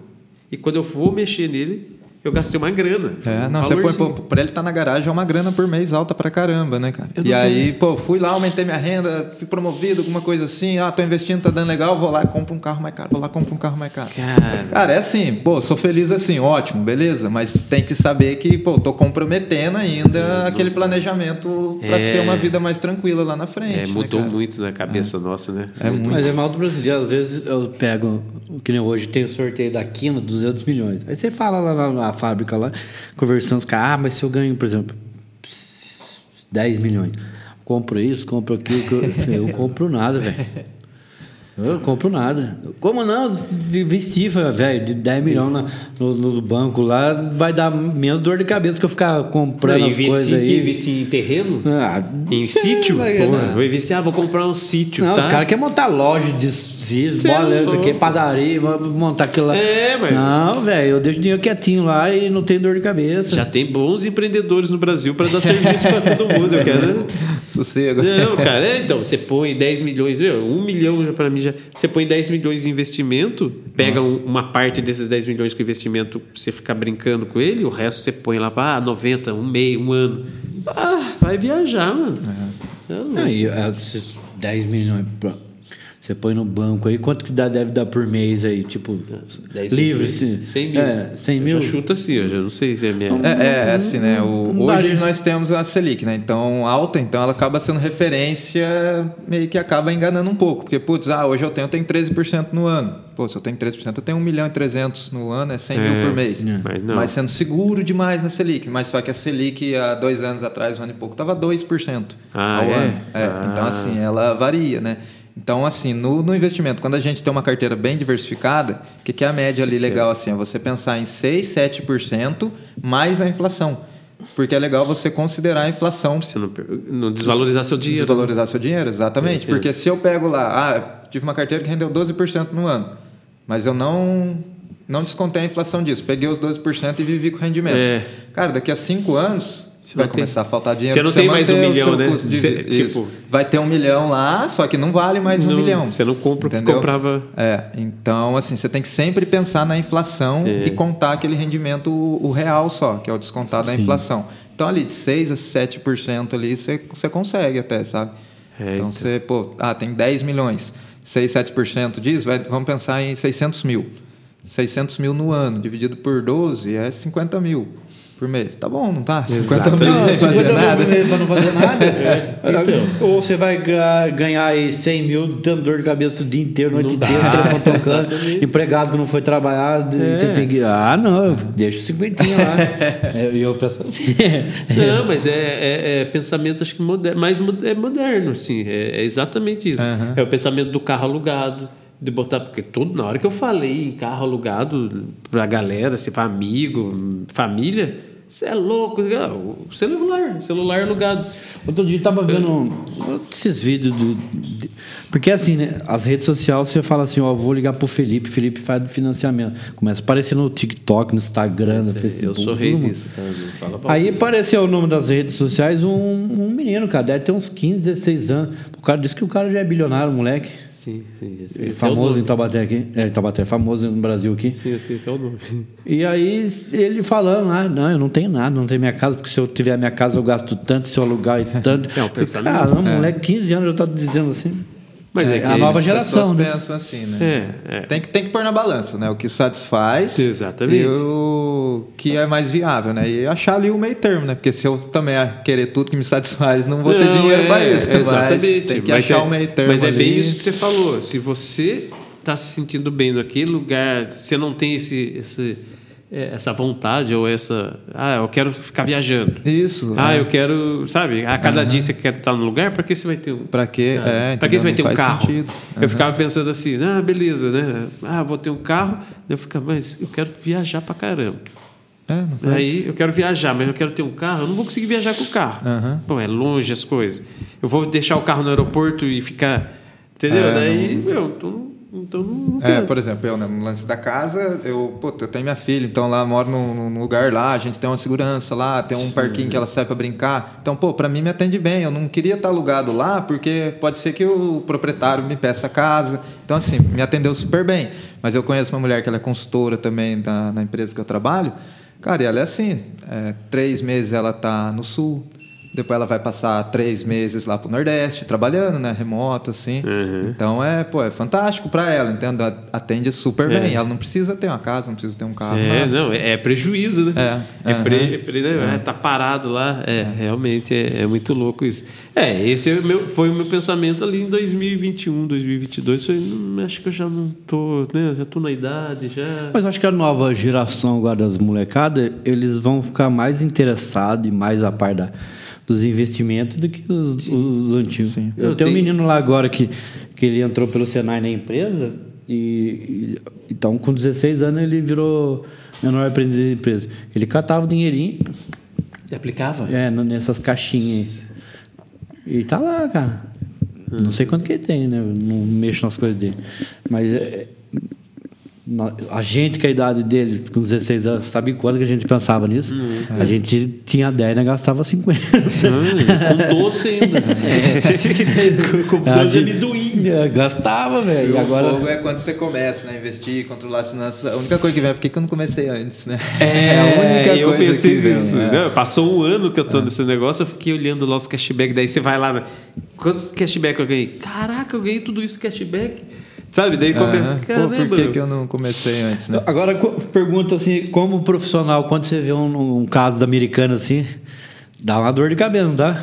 e quando eu vou mexer nele, eu gastei uma grana. É, Um não, você põe, pô, pra ele estar na garagem é uma grana por mês alta pra caramba, né, cara? Eu E aí, pô, fui lá, aumentei minha renda, fui promovido, alguma coisa assim, ah, tô investindo, tá dando legal, vou lá e compro um carro mais caro, vou lá e compro um carro mais caro. Cara. Cara, é assim, pô, sou feliz assim, ótimo, beleza, mas tem que saber que, pô, tô comprometendo ainda aquele planejamento pra É. ter uma vida mais tranquila lá na frente. É, né, mudou cara? muito na cabeça nossa, né? É muito. Mas é mal do brasileiro. Às vezes eu pego, que nem hoje tem o sorteio da Quina, 200 milhões. Aí você fala lá na fábrica, lá, conversando com ah, mas se eu ganho, por exemplo, 10 milhões, compro isso, compro aquilo, eu, eu compro nada, velho. Eu compro nada. Como não? De vestir, velho, de 10 milhões na- no, no banco lá, vai dar menos dor de cabeça que eu ficar comprando Não, as coisas investir, aí. investir em terreno? Ah, Em não sítio? Porra, vou investir, ah, vou comprar um sítio, Não, tá? os caras querem montar loja de cis, é bola, isso aqui, padaria, montar aquilo lá. É, mas- Não, velho, eu deixo o dinheiro quietinho lá e não tenho dor de cabeça. Já tem bons empreendedores no Brasil para dar serviço para todo mundo. Eu quero... Sossego. Não, cara, é, então, você põe 10 milhões, meu, um milhão já para mim já. Você põe 10 milhões em investimento, pega um- uma parte desses 10 milhões com investimento você ficar brincando com ele, o resto você põe lá para ah, 90, um meio, um ano. Ah, vai viajar, mano. É louco. Não, e esses 10 milhões, você põe no banco aí, quanto que dá, deve dar por mês aí? Tipo, 10 livre, sim. 100 mil. É, 100 Eu mil. Já chuta assim, eu já não sei se é minha. É, é assim, né? O- hoje nós temos a Selic, né? Então, alta, então ela acaba sendo referência, meio que acaba enganando um pouco. Porque, putz, ah, hoje eu tenho, eu tenho 13% no ano. Pô, se eu tenho 13%, eu tenho 1 milhão e 300 no ano, é 100 É, mil por mês. mas não. Mas sendo seguro demais na Selic. Mas só que a Selic, há dois anos atrás, um ano e pouco, estava 2% Ah, ao é? ano. É, Ah. Então, assim, ela varia, né? Então, assim, no, no investimento, quando a gente tem uma carteira bem diversificada, o que, que é a média ali legal? Assim, é você pensar em 6, 7% mais a inflação. Porque é legal você considerar a inflação Você não, não desvalorizar seu dinheiro. Desvalorizar seu dinheiro, exatamente. É, Porque se eu pego lá, ah, tive uma carteira que rendeu 12% no ano, mas eu não não descontei a inflação disso. Peguei os 12% e vivi com rendimento. É. Cara, daqui a cinco anos Você vai não tem- começar a faltar dinheiro. Você não tem mais um milhão, né? de vida. tipo-. Vai ter um milhão lá, só que não vale mais um Não, milhão. você não compra o que Entendeu? comprava. É, então assim, você tem que sempre pensar na inflação Sim. e contar aquele rendimento o, real só, que é o descontado da Sim. inflação. Então ali de 6 a 7% ali você, você consegue até, sabe? É, então, então. você, pô, ah, tem 10 milhões, 6, 7% disso, vai, vamos pensar em 600 mil. 600 mil no ano, dividido por 12 é 50 mil por mês. Tá bom, não tá? 50 mil Não, fazer 50 mil nada. pra não fazer nada. Ou você vai ga- ganhar aí 100 mil dando dor de cabeça o dia inteiro, noite inteira, telefone tocando, exatamente. empregado que não foi trabalhar, você tem que. Ah, não, eu deixo 50 lá. É, E eu penso assim. Não, mas é, é- é pensamento, acho que moderno, mais é moderno, assim. É, é exatamente isso. Aham. É o pensamento do carro alugado, de botar. Porque tudo, na hora que eu falei em carro alugado pra galera, assim, pra amigo, família, você é louco. ah, O celular, celular alugado. Outro dia eu tava vendo um- esses vídeos do. de- porque assim, né? As redes sociais você fala assim, ó, vou ligar pro Felipe, Felipe faz do financiamento. Começa a aparecer no TikTok, no Instagram, no eu Facebook. sou rei disso, tá? Fala pra Aí apareceu o nome das redes sociais um, um menino, cara, deve ter uns 15, 16 anos. O cara disse que o cara já é bilionário, moleque. Sim, sim. sim. Famoso em. Taubaté aqui. É, em Taubaté, famoso no Brasil aqui. Sim, sim, até o nome. E aí ele falando, ah, não, eu não tenho nada, não tenho minha casa, porque se eu tiver minha casa eu gasto tanto, se eu alugar e tanto. É um pensamento. Caramba, moleque, 15 anos já tá dizendo assim. Mas é, É, que a nova As geração, pessoas né? pensam assim, né? É, é. Tem, que, tem que pôr na balança, né? O que satisfaz Exatamente. e o que é mais viável, né? E achar ali o meio termo, né? Porque se eu também querer tudo que me satisfaz, não vou ter Não, dinheiro é, para isso. Exatamente. Tem que mas achar é, o meio termo Mas é bem ali. isso que você falou. Se você está se sentindo bem naquele lugar, você não tem esse, esse é, essa vontade ou essa. Ah, eu quero ficar viajando. Isso. Ah, é. eu quero, sabe? A cada dia você quer estar no lugar, para que você vai ter um. Pra quê? É, Para que você vai ter Não um carro? sentido. Eu ficava pensando assim, ah, beleza, né? Ah, vou ter um carro. Eu ficava, mas eu quero viajar pra caramba. É, não faz... Aí eu quero viajar, mas eu quero ter um carro, eu não vou conseguir viajar com o carro. Aham. Pô, é longe as coisas. Eu vou deixar o carro no aeroporto e ficar. Entendeu? É, Daí, meu, então, então não É, quero. por exemplo, eu, né, no lance da casa, eu, pô, eu tenho minha filha, então lá moro num, num lugar lá, a gente tem uma segurança lá, tem um parquinho que ela sai para brincar. Então, pô, para mim me atende bem. Eu não queria estar alugado lá, porque pode ser que o proprietário me peça a casa. Então, assim, me atendeu super bem. Mas eu conheço uma mulher que ela é consultora também da, na empresa que eu trabalho. Cara, e ela é assim: é, três meses ela tá no sul, depois ela vai passar três meses lá pro Nordeste, trabalhando, né? Remoto, assim. Então é, pô, é fantástico para ela, entende? Atende super É. bem. Ela não precisa ter uma casa, não precisa ter um carro. É, nada. não, é, é prejuízo, né? É, É, pre, aham. é pre- né? É, tá parado lá. É, realmente é, é muito louco isso. É, esse é o meu, foi o meu pensamento ali em 2021, 2022. Foi, hum, acho que eu já não tô, né? Já tô na idade, já. Mas acho que a nova geração agora das molecadas, eles vão ficar mais interessados e mais a par da, dos investimentos do que os, os antigos. Sim. Eu, Eu tenho um menino lá agora que, que ele entrou pelo Senai na empresa e, e- então com 16 anos ele virou menor aprendiz de empresa. Ele catava o dinheirinho aplicava? é, nessas caixinhas aí. E tá lá, cara. Não sei quanto que ele tem, né? Eu não mexo nas coisas dele. Mas é, a gente, que a idade dele, com 16 anos, sabe quando que a gente pensava nisso? A gente tinha 10 e nós gastava 50. com doce ainda. com A doce de gente- amendoim. É, Gastava, velho. O agora. fogo é quando você começa né, a investir, controlar as finanças. A única coisa que vem é por que que eu não comecei antes, né? É, a única eu coisa pensei que vem, nisso. é. Não, passou um ano que eu tô nesse negócio, eu fiquei olhando lá os cashback, daí você vai lá, né? quantos cashback eu ganhei? Caraca, eu ganhei tudo isso cashback. Sabe? Daí começa, Aham. Pô, por que, que eu não comecei antes, né? Agora, pergunta assim, como profissional, quando você vê um, um caso da americana assim, dá uma dor de cabeça, não dá?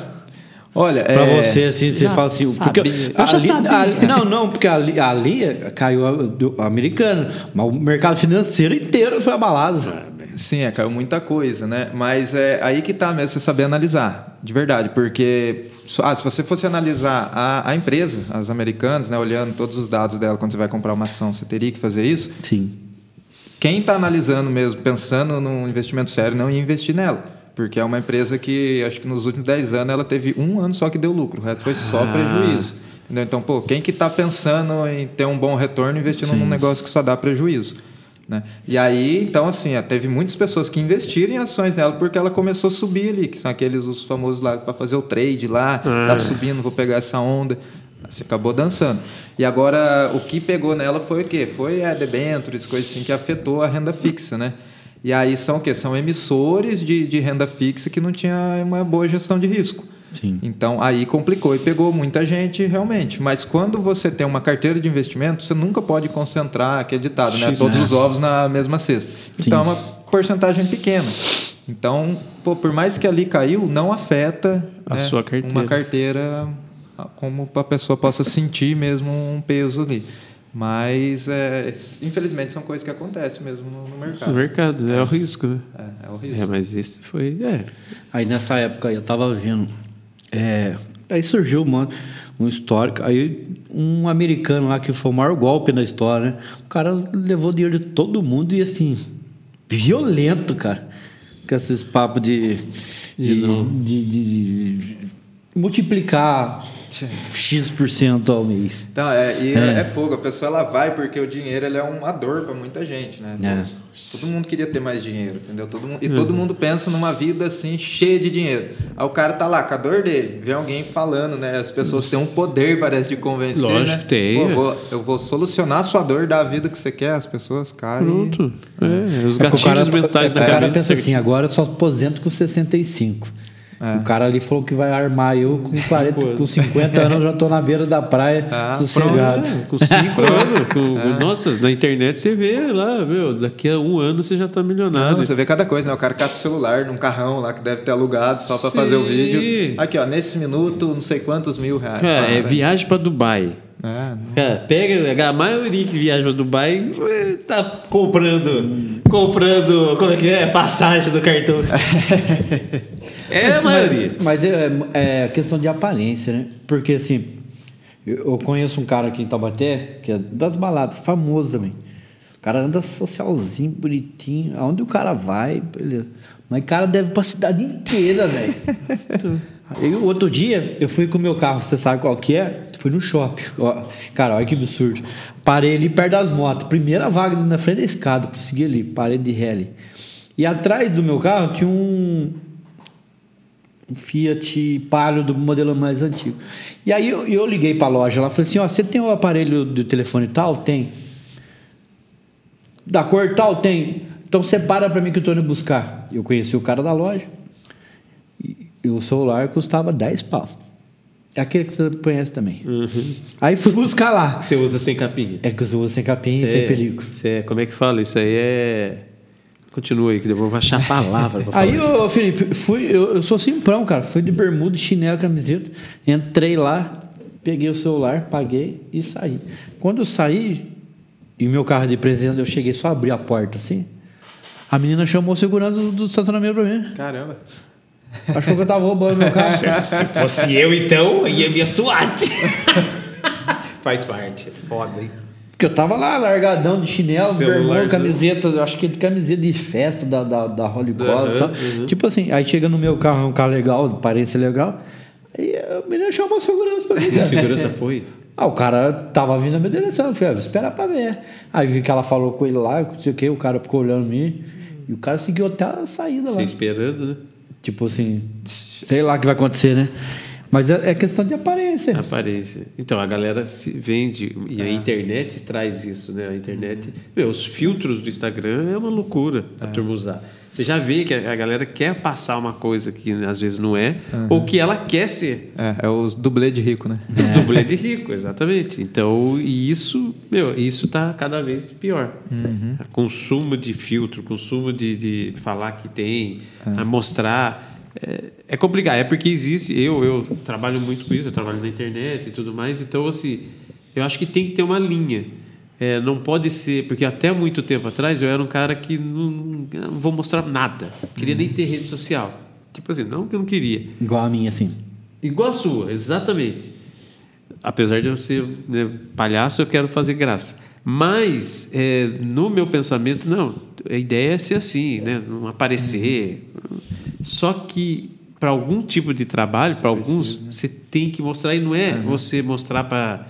Olha, Pra é, você, assim, você já fala assim. sabia. Porque Eu já ali- sabia. ali- não, não, porque ali, ali caiu a, do, a americana, mas o mercado financeiro inteiro foi abalado. Sim, é, caiu muita coisa, né? Mas é aí que tá mesmo você saber analisar, de verdade, porque ah, se você fosse analisar a, a empresa, as americanas, né, olhando todos os dados dela quando você vai comprar uma ação, você teria que fazer isso. Sim. Quem está analisando mesmo, pensando num investimento sério, não ia investir nela. Porque é uma empresa que, acho que nos últimos 10 anos, ela teve um ano só que deu lucro. O resto foi só prejuízo. Entendeu? Então, pô, quem que está pensando em ter um bom retorno investindo num negócio que só dá prejuízo? Né? E aí, então, assim, ó, teve muitas pessoas que investiram em ações nela porque ela começou a subir ali, que são aqueles os famosos lá para fazer o trade lá, tá subindo, vou pegar essa onda. Você acabou dançando. E agora, o que pegou nela foi o quê? Foi é, debêntures, coisas assim que afetou a renda fixa, né? E aí são o quê? São emissores de, de renda fixa que não tinha uma boa gestão de risco. Sim. Então aí complicou e pegou muita gente realmente. Mas quando você tem uma carteira de investimento, você nunca pode concentrar aquele ditado, né? Todos né? os ovos na mesma cesta. Então é uma porcentagem pequena. Então, pô, por mais que ali caiu, não afeta A né, sua carteira. uma carteira ah, como a pessoa possa sentir mesmo um peso ali. Mas, é, infelizmente, são coisas que acontecem mesmo no, no mercado. No mercado, é o risco, né? É, é o É, risco. mas esse foi. É. Aí nessa época eu tava vendo. É, aí surgiu uma, um histórico. Aí um americano lá que foi o maior golpe da história, né? O cara levou dinheiro de todo mundo e assim. Violento, cara. Com esses papos de. De, de- de- de multiplicar X% ao mês. Então, é, e É. é. fogo. A pessoa ela vai porque o dinheiro ele é uma dor para muita gente, né? É. Todo mundo queria ter mais dinheiro, entendeu? Todo mundo, e todo mundo pensa numa vida assim, cheia de dinheiro. Aí o cara tá lá com a dor dele, vem alguém falando, né? As pessoas têm um poder, parece, de convencer. Lógico né? que tem, Pô, é. vou- eu vou solucionar a sua dor da vida que você quer, as pessoas caem. Pronto. É, os É gatilhos cara- mentais o da cara cabeça. pensa assim, agora eu só aposento com 65. É. O cara ali falou que vai armar eu com, 40, anos. com 50 anos, já tô na beira da praia, Ah, sossegado. É, com cinco anos. com- Nossa, na internet você vê lá, meu, daqui a um ano você já tá Não, milionário. você vê cada coisa, né? O cara cata o celular num carrão lá que deve ter alugado só para fazer o vídeo. Aqui, ó, nesse minuto, não sei quantos mil reais. Cara, é Para. viagem pra Dubai. É, Cara, pega a maioria que viaja para Dubai eh, tá comprando, comprando, como é que é? Passagem do cartão. é a maioria. Mas, mas é, é questão de aparência, né? Porque assim, eu eu conheço um cara aqui em Taubaté, que é das baladas, famoso também. O cara anda socialzinho, bonitinho. Aonde o cara vai, beleza. Mas o cara deve pra cidade inteira, velho. O outro dia, eu fui com o meu carro, você sabe qual que é? Fui no shopping. Ó, Cara, olha que absurdo. Parei ali perto das motos. Primeira vaga na frente da escada, pra seguir ali. Parei de ali. E atrás do meu carro tinha um, um Fiat Palio do modelo mais antigo. E aí eu, eu liguei para a loja lá, falei assim, ó, você tem o aparelho do telefone tal? Tem. Da cor tal? Tem. Então separa para mim que eu tô indo buscar. Eu conheci o cara da loja. E, o celular custava 10 pau. É aquele que você conhece também. Aí fui buscar lá. Você usa sem capinha. É que eu uso sem capinha e sem perigo. é- como é que fala? Isso aí é. Continua aí, que depois eu vou achar a palavra pra falar Aí, isso. ô, Felipe, fui, eu, eu sou simprão, cara. Fui de bermuda, chinelo, camiseta. Entrei lá, peguei o celular, paguei e saí. Quando eu saí, e meu carro de presença, eu cheguei só a abrir a porta assim. A menina chamou o segurança do, do estacionamento pra mim. Caramba. Achou que eu tava roubando meu carro. Se fosse eu, então, ia minha SWAT. Faz parte, é foda, hein? Porque eu tava lá, largadão de chinelo, né? camiseta, acho que de camiseta de festa da, da, da Holy Cross e tal. Tipo assim, aí chega no meu carro, é um carro legal, aparência legal. Aí a menina chamou a segurança pra mim. E cara. segurança foi? Ah, o cara tava vindo na minha direção. Eu falei, ah, vou esperar pra ver. Aí vi que ela falou com ele lá, não sei o que, o cara ficou olhando mim. E o cara seguiu até a saída lá. Você esperando, né? Tipo assim, sei lá o que vai acontecer, né? Mas é, é questão de aparência. Aparência. Então, a galera se vende, e a internet traz isso, né? A internet. Meu, os filtros do Instagram é uma loucura a turma usar. Você já vê que a galera quer passar uma coisa que às vezes não é, ou que ela quer ser. É, é os dublê de rico, né? Os dublê de rico, exatamente. Então, e isso, meu, isso tá cada vez pior. O consumo de filtro, consumo de, de falar que tem, a mostrar. É, é complicado, é porque existe. Eu, eu trabalho muito com isso, eu trabalho na internet e tudo mais, então, assim, eu acho que tem que ter uma linha. É, não pode ser, porque até muito tempo atrás eu era um cara que não, não vou mostrar nada, não queria nem ter rede social. Tipo assim, não que eu não queria. Igual a minha, assim. Igual a sua, exatamente. Apesar de eu ser né, palhaço, eu quero fazer graça. Mas, é, no meu pensamento, não. A ideia é ser assim, né? não aparecer. Só que, para algum tipo de trabalho, para alguns, você tem que mostrar. E não é você mostrar para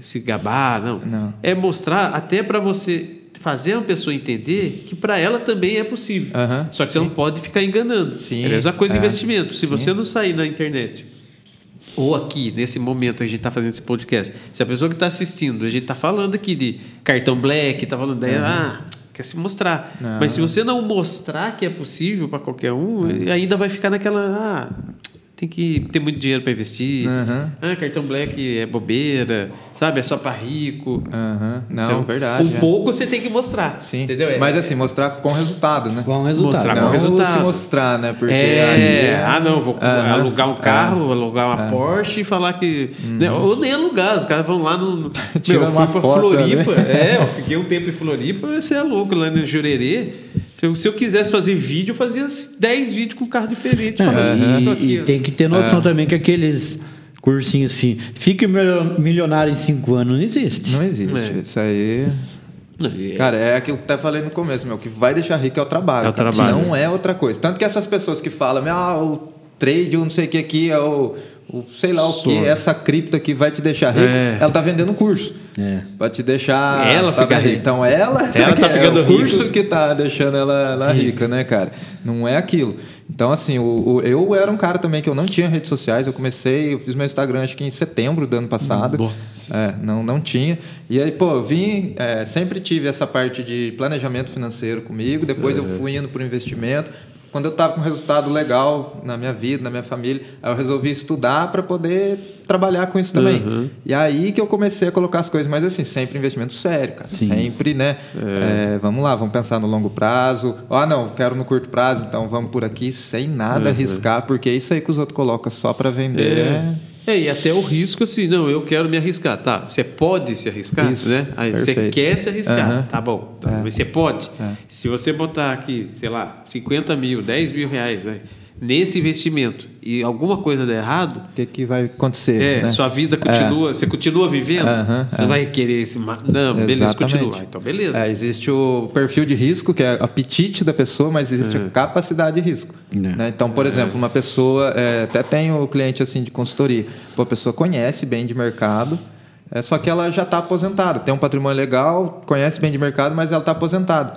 se gabar, não. Não. É mostrar até para você fazer uma pessoa entender que para ela também é possível. Aham, Só que você não pode ficar enganando. Sim, é a mesma coisa é. investimento. Se Sim. você não sair na internet ou aqui, nesse momento, a gente está fazendo esse podcast. Se a pessoa que está assistindo, a gente está falando aqui de cartão black, está falando daí, ah, quer se mostrar. Não. Mas se você não mostrar que é possível para qualquer um, ainda vai ficar naquela. Ah, tem que ter muito dinheiro para investir. Aham. Ah, cartão black é bobeira, sabe? É só para rico. Aham. Não, Então, verdade. Um é. pouco você tem que mostrar. Sim. Entendeu? É- Mas assim, mostrar com resultado, né? Com resultado. Mostrar com não resultado. se mostrar, né? Porque é, aí- ah não, vou Aham. alugar um carro, alugar uma Porsche e falar que. né, ou nem alugar, os caras vão lá no. Tira Meu, eu uma fui pra foto, Floripa. né? É, eu fiquei um tempo em Floripa, você é louco, lá no Jurerê. Se eu, se eu quisesse fazer vídeo, eu fazia 10 vídeos com carro diferente. É, falando, e- "Estou e, aqui, ó." tem que ter noção também que aqueles cursinhos assim, fique milio- milionário em cinco anos, não existe. Não existe. É. Isso aí. Não, e é- Cara, é aquilo que eu até falei no começo, meu. O que vai deixar rico é o trabalho. É o trabalho. Não é outra coisa. Tanto que essas pessoas que falam, ah, o trade, o não sei o que aqui, é o, o sei lá o que, essa cripto aqui vai te deixar rico. É. Ela tá vendendo curso. É. Pra te deixar. Ela tá fica rica. Então ela, Ela tá é ficando o curso rica. que tá deixando ela, ela rica, né, cara? Não é aquilo. Então, assim, o, o- eu era um cara também que eu não tinha redes sociais. Eu comecei, eu fiz meu Instagram acho que em setembro do ano passado. Nossa. É, não, não tinha. E aí, pô, eu vim, é, sempre tive essa parte de planejamento financeiro comigo. Depois eu fui indo para o investimento. Quando eu estava com um resultado legal na minha vida, na minha família, aí eu resolvi estudar para poder trabalhar com isso também. E aí que eu comecei a colocar as coisas, mas assim, sempre investimento sério, cara. Sempre, né? É, vamos lá, vamos pensar no longo prazo. Ah, não, quero no curto prazo, então vamos por aqui sem nada arriscar, porque é isso aí que os outros colocam só para vender. É. é- e até o risco assim, não, eu quero me arriscar. Tá, você pode se arriscar, Isso, né? Aí você quer se arriscar, Aham. tá bom. Tá, É. Mas você pode. É. Se você botar aqui, sei lá, 50 mil, 10 mil reais, vai, nesse investimento e alguma coisa der errado, O que, que vai acontecer? é, né? sua vida continua, você continua vivendo, você é. vai querer esse. Não, beleza, Exatamente. continua. Então, beleza. É, existe o perfil de risco, que é o apetite da pessoa, mas existe a capacidade de risco. É. né? Então, por exemplo, uma pessoa, é, até tem o cliente assim de consultoria, Pô, a pessoa conhece bem de mercado, é, só que ela já está aposentada, tem um patrimônio legal, conhece bem de mercado, mas ela está aposentada.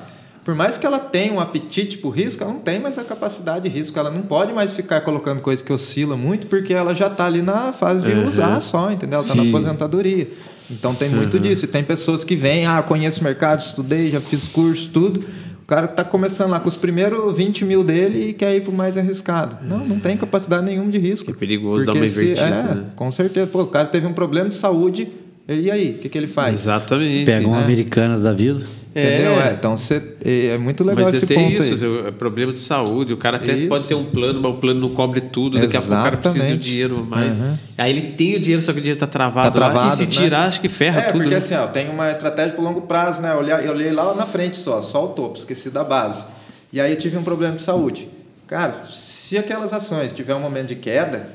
Por mais que ela tenha um apetite por risco, ela não tem mais a capacidade de risco. Ela não pode mais ficar colocando coisa que oscila muito, porque ela já está ali na fase de usar só, entendeu? Ela está na aposentadoria. Então tem muito disso. E tem pessoas que vêm, ah, conheço o mercado, estudei, já fiz curso, tudo. O cara está começando lá com os primeiros 20 mil dele e quer ir para o mais arriscado. Não, não tem capacidade nenhuma de risco. É perigoso dar uma se- invertida, é, né? Com certeza. Pô, o cara teve um problema de saúde, e aí? O que, que ele faz? Exatamente. Pega um né? Americanas da vida. Entendeu? É. É, então você, é muito legal Mas esse você tem ponto isso, aí. é problema de saúde. O cara até Isso. pode ter um plano, mas o plano não cobre tudo. Daqui a pouco o cara precisa do Exatamente. dinheiro mais. Uhum. Aí ele tem o dinheiro, só que o dinheiro está travaado, Tá lá. E travado, se né? tirar, acho que ferra é, tudo. porque né? assim, ó, tem uma estratégia para longo prazo, né? Eu olhei, eu olhei lá na frente só, só o topo, esqueci da base. E aí eu tive um problema de saúde. Cara, se aquelas ações tiver um momento de queda,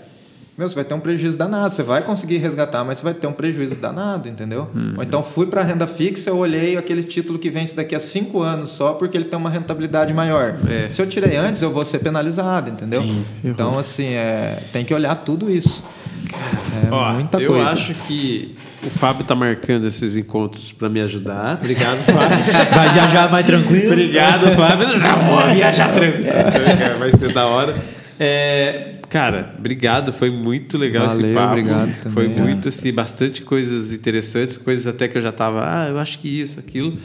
meu, você vai ter um prejuízo danado. Você vai conseguir resgatar, mas você vai ter um prejuízo danado, entendeu? Uhum. Ou então fui para a renda fixa, eu olhei aquele título que vence daqui a cinco anos só porque ele tem uma rentabilidade maior. É. Se eu tirei antes, eu vou ser penalizado, entendeu? Então, assim, é, tem que olhar tudo isso. É Ó, muita eu coisa. acho que o Fábio tá marcando esses encontros para me ajudar. Obrigado, Fábio. Vai viajar mais tranquilo. Obrigado, Fábio. Não, vou viajar tranquilo. Vai ser da hora. É, cara, obrigado. Foi muito legal esse Valeu, papo. obrigado Foi também, muito, assim, bastante coisas interessantes, coisas até que eu já tava, ah, eu acho que isso, aquilo.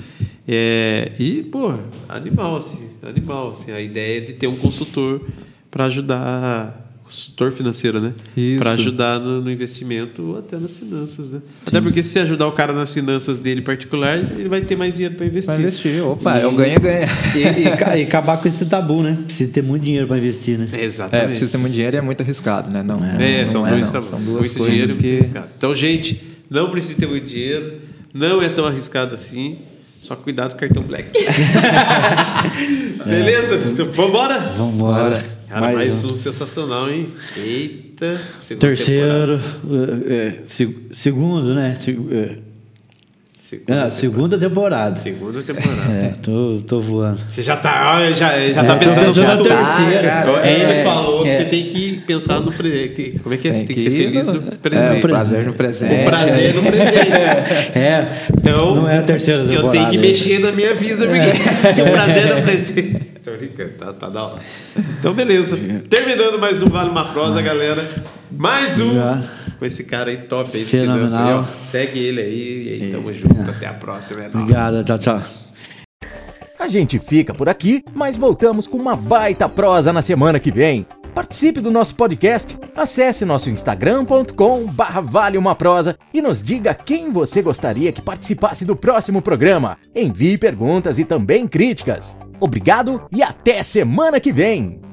É, e, pô, animal, assim, animal. Assim, a ideia é de ter um consultor para ajudar. Consultor financeiro, né? Isso. Para ajudar no, no investimento ou até nas finanças, né? Até porque se você ajudar o cara nas finanças dele particulares, ele vai ter mais dinheiro para investir. Vai investir. Opa, é o ganha-ganha. E, e e acabar com esse tabu, né? Precisa ter muito dinheiro para investir, né? É, Exatamente. precisa ter muito dinheiro e é muito arriscado, né? Não, É, não são, é, dois, não. tá- são duas muito coisas dinheiro e muito que... arriscado. Então, gente, não precisa ter muito dinheiro, não é tão arriscado assim, só cuidado com o cartão black. Beleza? Então, vambora? Vambora. Cara, mais, um. um sensacional, hein? Eita. segunda temporada. Terceiro, é, é, se- segundo, né? Se- é, Segunda, ah, segunda temporada. segunda temporada. É, tô, tô voando. Você já tá, já, já É, tá pensando pensando na no futuro. terceira. Cara, É, ele é, falou que é. você tem que pensar no presente. Como é que é? Você tem que ser feliz no É, presente. o prazer no presente. O prazer no presente. É, Então, não é a terceira temporada. Eu tenho que mexer na minha vida, porque se o prazer não presente. Tô brincando, tá, tá da hora. Então, beleza. Terminando mais um Vale uma Prosa, galera. Mais um Já. com esse cara aí top aí de Fenomenal. finanças aí, ó. Segue ele aí e aí tamo junto. Até a próxima. É. Obrigado, tchau, tchau. A gente fica por aqui, mas voltamos com uma baita prosa na semana que vem. Participe do nosso podcast, acesse nosso instagram.com barra vale uma prosa e nos diga quem você gostaria que participasse do próximo programa. Envie perguntas e também críticas. Obrigado e até semana que vem!